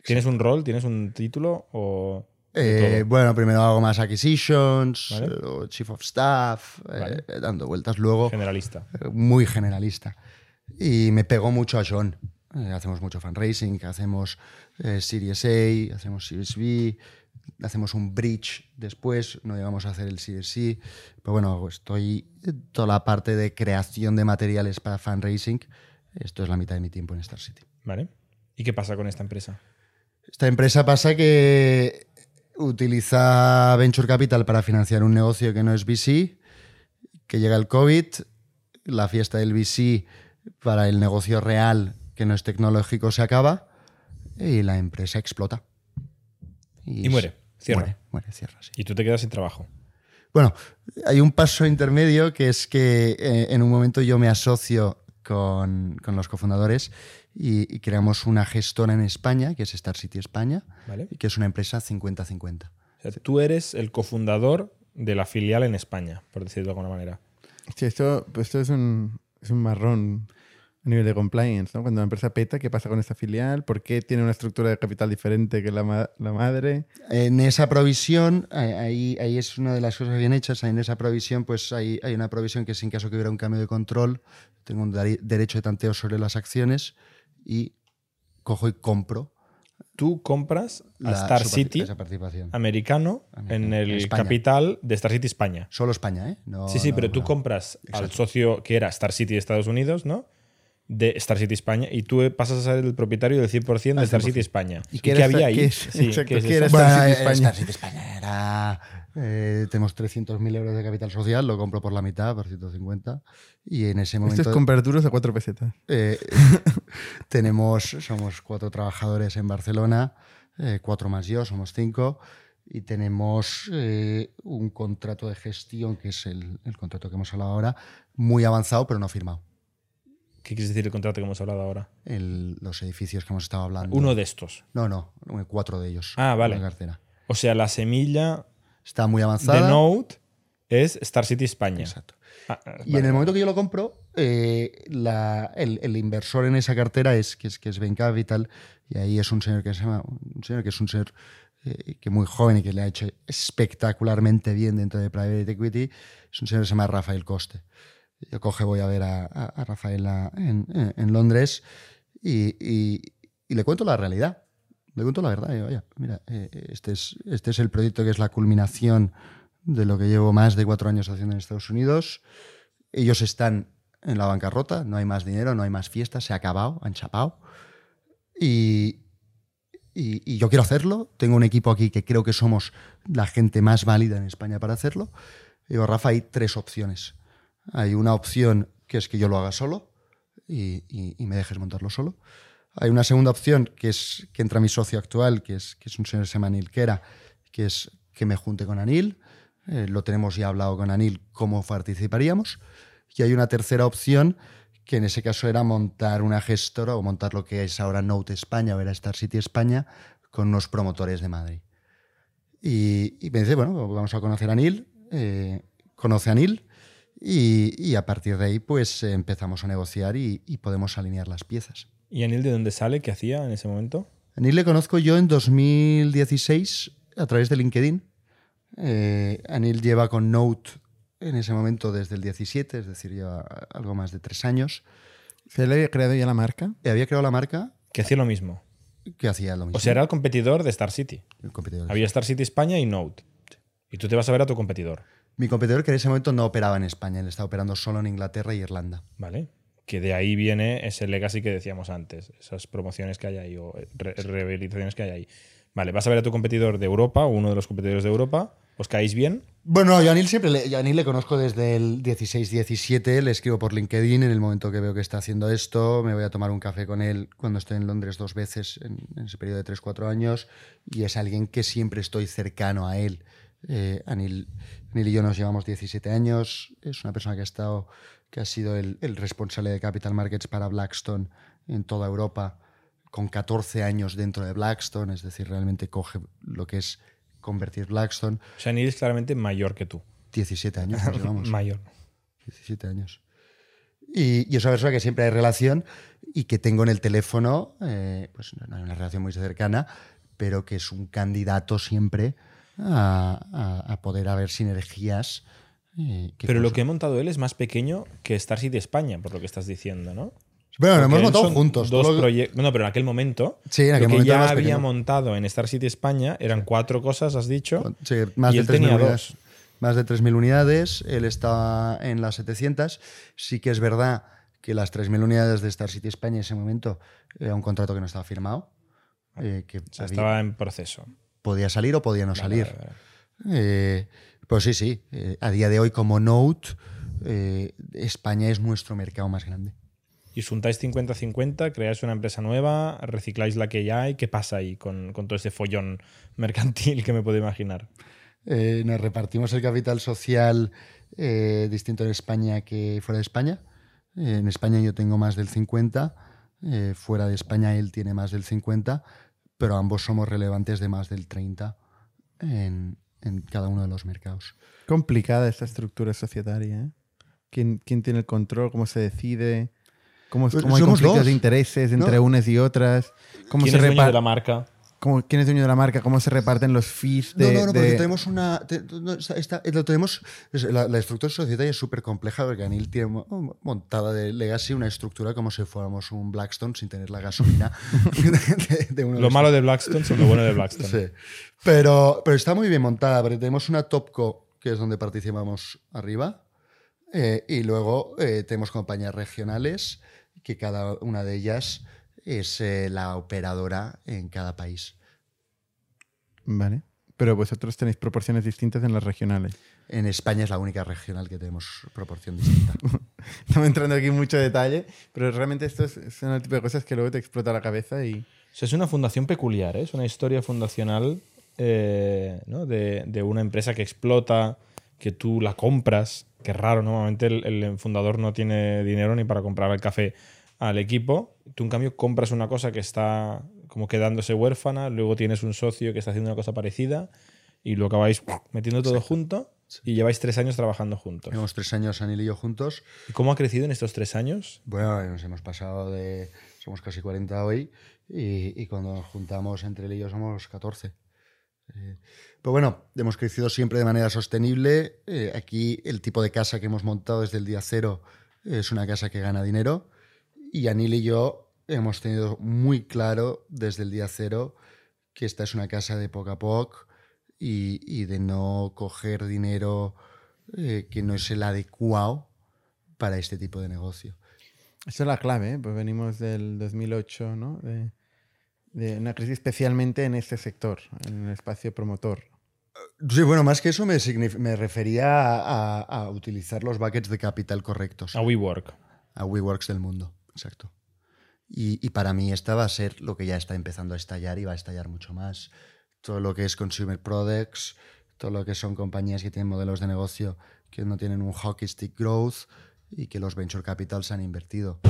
¿Tienes un rol? ¿Tienes un título? ¿O Eh, bueno, primero hago más acquisitions, Vale. eh, o chief of staff, eh, dando vueltas luego. Generalista. eh, muy generalista. Y me pegó mucho a John. Eh, hacemos mucho fundraising, hacemos Series A, hacemos Series B, hacemos un bridge después, no llegamos a hacer el Series C. Pero bueno, estoy toda la parte de creación de materiales para fundraising. Esto es la mitad de mi tiempo en Star City. ¿Vale? ¿Y qué pasa con esta empresa? Esta empresa pasa que utiliza Venture Capital para financiar un negocio que no es VC, que llega el COVID, la fiesta del VC para el negocio real que no es tecnológico se acaba y la empresa explota. Y muere, cierra. Muere, muere, cierra, sí. Y tú te quedas sin trabajo. Bueno, hay un paso intermedio que es que eh, en un momento yo me asocio con, con los cofundadores y, y creamos una gestora en España, que es Star City España, que es una empresa 50-50. O sea, tú eres el cofundador de la filial en España, por decirlo de alguna manera. Sí, esto, pues esto es, un, es un marrón a nivel de compliance, ¿no? Cuando la empresa peta, ¿qué pasa con esta filial? ¿Por qué tiene una estructura de capital diferente que la, ma- la madre? En esa provisión, ahí, ahí es una de las cosas bien hechas, en esa provisión pues hay, hay una provisión que es en caso que hubiera un cambio de control, tengo un derecho de tanteo sobre las acciones y cojo y compro tú compras a La- Star City esa participación. americano en el España. capital de Star City España. Solo España, ¿eh? No- sí, sí, no- pero tú no. compras al Exacto. socio que era Star City de Estados Unidos, ¿no? De Star City España y tú pasas a ser el propietario del 100% de Star 100%. City España. ¿Y ¿Y qué había Star- ahí? qué es- Sí, exacto, ¿qué es qué era eso? Star Bueno, City eh, España. Star City España era. eh, tenemos 300.000 euros de capital social, lo compro por la mitad, por 150. Y en ese momento. Esto es comprar duros a cuatro pesetas. eh, tenemos, somos cuatro trabajadores en Barcelona, eh, cuatro más yo, somos cinco. Y tenemos eh, un contrato de gestión, que es el, el contrato que hemos hablado ahora, muy avanzado, pero no firmado. ¿Qué quieres decir el contrato que hemos hablado ahora? El- los edificios que hemos estado hablando. Uno de estos. No, no, cuatro de ellos. Ah, vale. cartera. O sea, la semilla Está muy avanzada. de Note es Star City España. Exacto. Ah, ah, Y vale. en el momento que yo lo compro, eh, la- el, el inversor en esa cartera es que es, que es Bain Capital y ahí es un señor que se llama, un señor que es un señor eh, que muy joven y que le ha hecho espectacularmente bien dentro de Private Equity, es un señor que se llama Rafael Coste. Yo coge, voy a ver a, a- a Rafael a- en, en- Londres y, y- y le cuento la realidad. Le cuento la verdad. digo, "Oye, mira, eh, este, es, este es el proyecto que es la culminación de lo que llevo más de cuatro años haciendo en Estados Unidos. Ellos están en la bancarrota, no hay más dinero, no hay más fiestas, se ha acabado, han chapado. Y, y- y yo quiero hacerlo. Tengo un equipo aquí que creo que somos la gente más válida en España para hacerlo. Digo, Rafa, hay tres opciones. Hay una opción que es que yo lo haga solo y, me dejes montarlo solo. Hay una segunda opción que es que entra mi socio actual, que es, un señor que se llama Anil Kera, que es que me junte con Anil. Eh, lo tenemos ya hablado con Anil cómo participaríamos. Y hay una tercera opción que en ese caso era montar una gestora o montar lo que es ahora Note España o era Star City España con unos promotores de Madrid. Y, y me dice, bueno, vamos a conocer a Anil, eh, conoce a Anil y, y a partir de ahí pues empezamos a negociar y, y podemos alinear las piezas. ¿Y Anil de dónde sale? ¿Qué hacía en ese momento? Anil le conozco yo en 2016 a través de LinkedIn. Eh, Anil lleva con Note en ese momento desde el 17, es decir, lleva algo más de tres años. ¿Se le había creado ya la marca? Y había creado la marca Que hacía lo mismo. que hacía lo mismo. O sea, era el competidor de Star City. El competidor. Había Star City España y Note. Y tú te vas a ver a tu competidor. Mi competidor que en ese momento no operaba en España, él estaba operando solo en Inglaterra y Irlanda. ¿Vale? Que de ahí viene ese legacy que decíamos antes, esas promociones que hay ahí o re- rehabilitaciones que hay ahí. Vale, vas a ver a tu competidor de Europa, uno de los competidores de Europa, ¿os caéis bien? Bueno, yo a Anil siempre le, yo a le conozco desde el 16-17, le escribo por LinkedIn en el momento que veo que está haciendo esto, me voy a tomar un café con él cuando estoy en Londres dos veces en, en ese periodo de 3-4 años y es alguien que siempre estoy cercano a él. Eh, Anil, Anil y yo nos llevamos 17 años, es una persona que ha estado, que ha sido el, el responsable de Capital Markets para Blackstone en toda Europa, con 14 años dentro de Blackstone, es decir, realmente coge lo que es convertir Blackstone. O sea, Neil es claramente mayor que tú. 17 años nos llevamos. mayor. 17 años. Y, y es una persona que siempre hay relación y que tengo en el teléfono, eh, pues no hay una relación muy cercana, pero que es un candidato siempre a, a- a poder haber sinergias. eh, Pero lo que he montado él es más pequeño que Star City España, por lo que estás diciendo, ¿no? Bueno, lo hemos montado juntos. Dos lo- proyectos. Bueno, pero en aquel momento. Sí, en aquel lo que momento ya había pequeño. montado en Star City España eran cuatro cosas, has dicho. Sí, más y de él 3.000 tenía unidades. dos. Más de 3.000 unidades, él está en las 700. Sí que es verdad que las 3.000 unidades de Star City España en ese momento era un contrato que no estaba firmado. eh, que O sea, había- estaba en proceso. Podía salir o podía no salir. vale, vale. Eh, pues sí, sí. eh, a día de hoy, como Note, eh, España es nuestro mercado más grande. Y os juntáis 50-50, creáis una empresa nueva, recicláis la que ya hay. ¿Qué pasa ahí con, con todo ese follón mercantil que me puedo imaginar? Eh, nos repartimos el capital social eh, distinto en España que fuera de España. Eh, en España yo tengo más del 50, eh, fuera de España él tiene más del 50, pero ambos somos relevantes de más del 30 en, en cada uno de los mercados. Complicada esta estructura societaria. ¿eh? ¿Quién, quién tiene el control? ¿Cómo se decide? ¿Cómo, cómo hay conflictos dos, de intereses entre ¿no? unas y otras? ¿Cómo ¿Quién se es dueño de reparte? la marca? ¿Cómo, ¿Quién es dueño de la marca? ¿Cómo se reparten los fees de...? no, no, no, de- porque tenemos una. te- no, está- está- lo tenemos, la, la estructura societaria es súper compleja porque Anil tiene mo- montada de Legacy una estructura como si fuéramos un Blackstone sin tener la gasolina de, de uno Lo malo de Blackstone es lo bueno de Blackstone. Sí. Pero, pero está muy bien montada, porque tenemos una Topco, que es donde participamos arriba, eh, y luego eh, tenemos compañías regionales, que cada una de ellas es eh, la operadora en cada país. Vale. Pero vosotros tenéis proporciones distintas en las regionales. En España es la única regional que tenemos proporción distinta. Estamos entrando aquí en mucho detalle, pero realmente esto es, son el tipo de cosas que luego te explota la cabeza y... O sea, es una fundación peculiar, ¿eh? es una historia fundacional eh, ¿no? de, de una empresa que explota, que tú la compras. Qué raro, ¿no? normalmente el, el fundador no tiene dinero ni para comprar el café al equipo. Tú, en cambio, compras una cosa que está como quedándose huérfana, luego tienes un socio que está haciendo una cosa parecida y lo acabáis metiendo todo junto y lleváis tres años trabajando juntos. Llevamos tres años Anil y yo juntos. ¿Y cómo ha crecido en estos tres años? Bueno, nos hemos pasado de... Somos casi 40 hoy y, y cuando nos juntamos entre él y yo somos 14. Eh, pero bueno, hemos crecido siempre de manera sostenible. Eh, aquí el tipo de casa que hemos montado desde el día cero es una casa que gana dinero. Y Anil y yo hemos tenido muy claro desde el día cero que esta es una casa de poco a poco y, y de no coger dinero eh, que no es el adecuado para este tipo de negocio. Eso es la clave, ¿eh? pues venimos del 2008, ¿no? De, de una crisis especialmente en este sector, en el espacio promotor. Sí, bueno, más que eso me, refería a, a- a utilizar los buckets de capital correctos. A WeWork. A WeWorks del mundo, exacto. Y, y para mí esta va a ser lo que ya está empezando a estallar y va a estallar mucho más. Todo lo que es consumer products, todo lo que son compañías que tienen modelos de negocio que no tienen un hockey stick growth y que los venture capitals han invertido.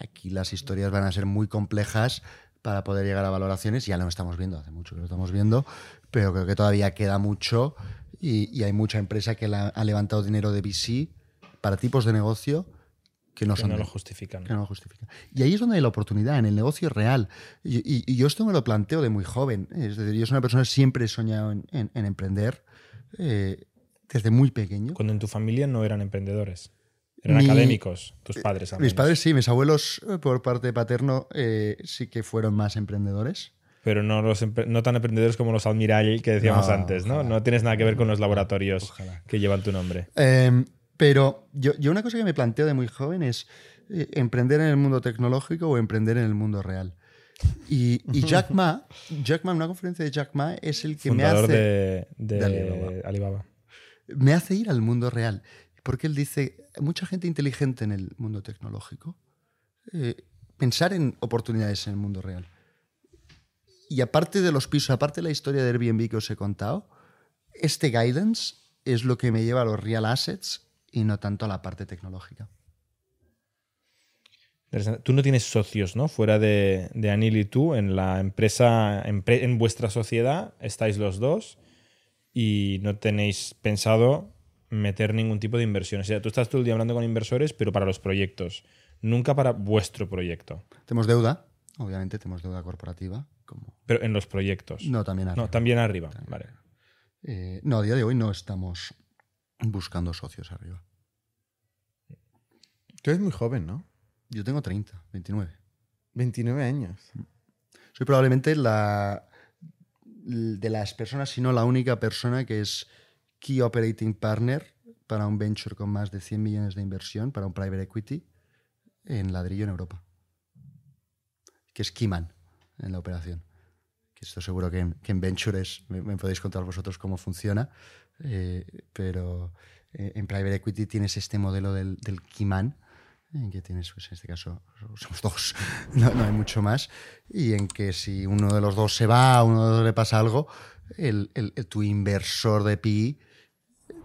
Aquí las historias van a ser muy complejas para poder llegar a valoraciones. Ya lo estamos viendo, hace mucho que lo estamos viendo, pero creo que todavía queda mucho y, y hay mucha empresa que la- ha levantado dinero de VC para tipos de negocio que no Que son no lo justifican. que no lo justifican. Y ahí es donde hay la oportunidad, en el negocio real. Y, y- y yo esto me lo planteo de muy joven. Es decir, yo soy una persona que siempre he soñado en, en- en emprender eh, desde muy pequeño. Cuando en tu familia no eran emprendedores. Eran Mi- académicos, tus padres. al Mis menos. padres sí, mis abuelos eh, por parte paterno eh, sí que fueron más emprendedores. Pero no, los no tan emprendedores como los Almiral que decíamos No, antes, ¿no? ojalá. No tienes nada que ver con los laboratorios Ojalá. que llevan tu nombre. Eh, pero yo, yo una cosa que me planteo de muy joven es eh, emprender en el mundo tecnológico o emprender en el mundo real. Y, y Jack Ma, Jack Ma, una conferencia de Jack Ma es el que me Fundador hace... de, de de Alibaba. Alibaba. me hace ir al mundo real. Porque él dice, mucha gente inteligente en el mundo tecnológico, eh, pensar en oportunidades en el mundo real. Y aparte de los pisos, aparte de la historia de Airbnb que os he contado, este guidance es lo que me lleva a los real assets y no tanto la parte tecnológica. Interesante. Tú no tienes socios, ¿no? Fuera de, de Anil y tú, en la empresa, empre- en vuestra sociedad estáis los dos y no tenéis pensado meter ningún tipo de inversión. O sea, tú estás todo el día hablando con inversores, pero para los proyectos, nunca para vuestro proyecto, Tenemos deuda, obviamente tenemos deuda corporativa. Como... pero en los proyectos. No, también arriba. No, también arriba. Vale. Eh, no, a día de hoy no estamos buscando socios arriba. Tú eres muy joven, ¿no? Yo tengo 30, 29. 29 años. Soy probablemente la de las personas, si no la única persona que es Key Operating Partner para un venture con más de 100 millones de inversión, para un private equity, en ladrillo en Europa. Que es Keyman en la operación. Que esto seguro que en, que en ventures me, me podéis contar vosotros cómo funciona, eh, pero eh, en private equity tienes este modelo del, del Keyman, en que tienes, pues en este caso, somos dos, no, no hay mucho más, y en que si uno de los dos se va, a uno de los dos le pasa algo, el, el- el- tu inversor de PI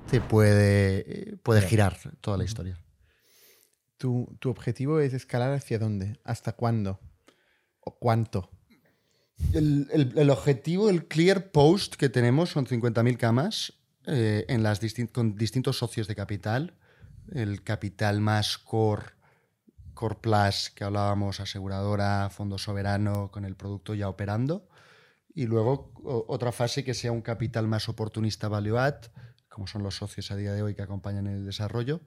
te puede, eh, puede girar toda la historia. ¿Tu, tu objetivo es escalar hacia dónde? ¿Hasta cuándo? ¿O cuánto? El, el- el objetivo, el clear post que tenemos son 50.000 camas eh, en las distin- con distintos socios de capital. El capital más core Core Plus, que hablábamos, aseguradora, fondo soberano, con el producto ya operando. Y luego otra fase que sea un capital más oportunista value add, como son los socios a día de hoy que acompañan el desarrollo.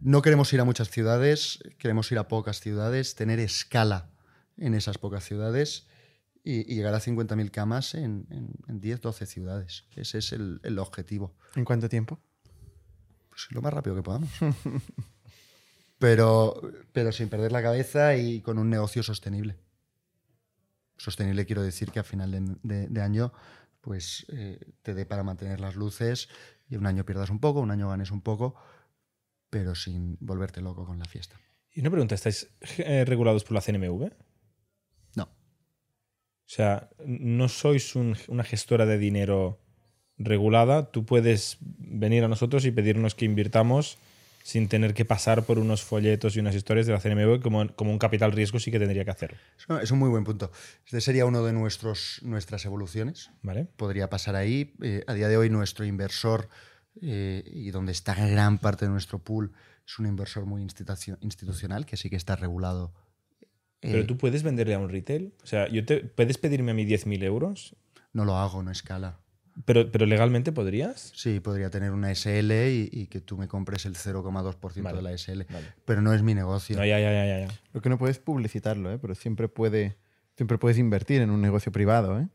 No queremos ir a muchas ciudades, queremos ir a pocas ciudades, tener escala en esas pocas ciudades y, y llegar a 50.000 camas en, en, en 10, 12 ciudades. Ese es el, el objetivo. ¿En cuánto tiempo? Pues lo más rápido que podamos. pero, pero sin perder la cabeza y con un negocio sostenible. Sostenible quiero decir que a final de, de- de año pues eh, te dé para mantener las luces y un año pierdas un poco, un año ganes un poco, pero sin volverte loco con la fiesta. Y una pregunta, ¿estáis eh, regulados por la CNMV? O sea, no sois un- una gestora de dinero regulada. Tú puedes venir a nosotros y pedirnos que invirtamos sin tener que pasar por unos folletos y unas historias de la CNMV como, como un capital riesgo sí que tendría que hacer. Es un muy buen punto. Este sería uno de nuestros, nuestras evoluciones. ¿Vale? Podría pasar ahí. Eh, a día de hoy nuestro inversor eh, y donde está gran parte de nuestro pool es un inversor muy institucio- institucional que sí que está regulado. Eh, Pero tú puedes venderle a un retail. O sea, yo te, puedes pedirme a mí 10.000 euros, No lo hago, no escala. pero, pero legalmente podrías. Sí, podría tener una SL y, y que tú me compres el 0,2% Vale, de la SL. vale. Pero no es mi negocio. No, ya, ya, ya, ya, ya. Lo que no puedes publicitarlo, ¿eh? pero siempre, puede, siempre puedes invertir en un negocio privado. ¿eh?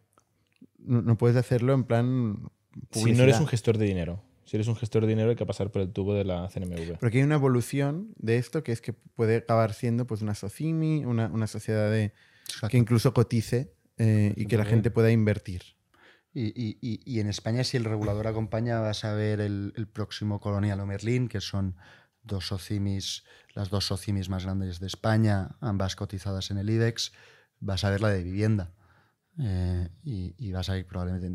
No, no puedes hacerlo en plan. Si no publicidad. eres un gestor de dinero. Si eres un gestor de dinero hay que pasar por el tubo de la CNMV. Porque hay una evolución de esto que es que puede acabar siendo pues, una SOCIMI, una, una sociedad de, que incluso cotice eh, y que la gente pueda invertir. Y, y- y- y en España, si el regulador acompaña, vas a ver el, el próximo Colonial o Merlin, que son dos socimis, las dos socimis más grandes de España, ambas cotizadas en el IBEX. Vas a ver la de vivienda. Eh, y, y vas a ir probablemente,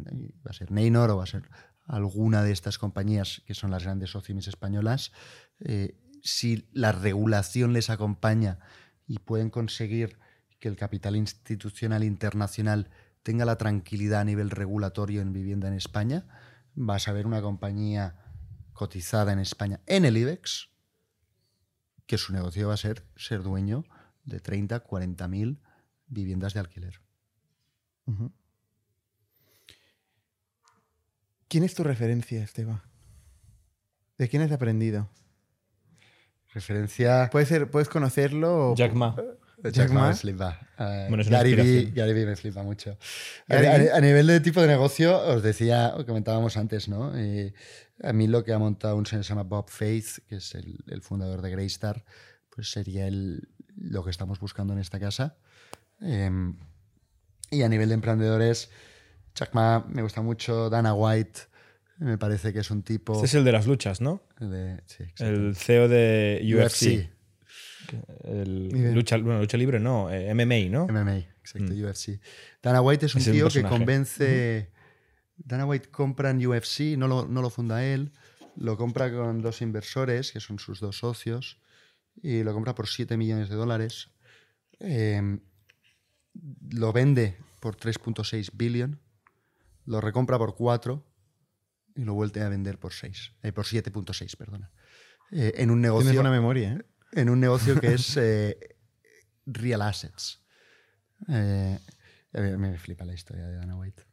va a ser Neynor o va a ser alguna de estas compañías que son las grandes socimis españolas. Eh, si la regulación les acompaña y pueden conseguir que el capital institucional internacional tenga la tranquilidad a nivel regulatorio en vivienda en España, vas a ver una compañía cotizada en España en el IBEX, que su negocio va a ser ser dueño de 30, 40 mil viviendas de alquiler. ¿Quién es tu referencia, Esteban? ¿De quién has aprendido? Referencia... Puede ser, puedes conocerlo o Jack Ma. Jack Jack Ma Ma. me flipa. Eh, Bueno, Gary, Vee, inspiración. Gary Vee me flipa mucho. A, a- a nivel de tipo de negocio, os decía, comentábamos antes, ¿no? Eh, a mí lo que ha montado un señor que se llama Bob Faith, que es el, el fundador de Greystar, pues sería el- lo que estamos buscando en esta casa. Eh, y a nivel de emprendedores, Jack Ma me gusta mucho, Dana White me parece que es un tipo Este es el de las luchas, ¿no? de... sí, exacto. El CEO de UFC. UFC. El bien. lucha, bueno, lucha libre no, eh, MMA, ¿no? MMA, exacto, Mm. UFC. Dana White es un Es tío que convence. Dana White compra en UFC, no lo, no lo funda él, lo compra con dos inversores, que son sus dos socios, y lo compra por 7 millones de dólares. Eh, lo vende por 3.6 billion, lo recompra por 4 y lo vuelve a vender por 6, eh, por 7.6, perdona. Eh, en un negocio Tienes buena memoria, ¿eh? en un negocio que es eh, real assets. Eh, a mí me flipa la historia de Dana White.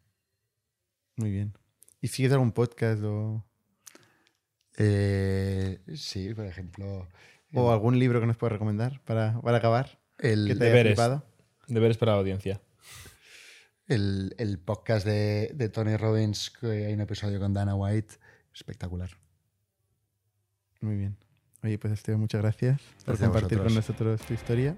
Muy bien. ¿Y sigues algún podcast o, Eh, sí, por ejemplo, o algún libro que nos puedas recomendar para, para acabar? el, que te haya deberes. flipado. Deberes para la audiencia. El, el podcast de, de Tony Robbins, que hay un episodio con Dana White, espectacular. Muy bien. Oye, pues Esteban, muchas gracias por Gracias a compartir con nosotros tu historia.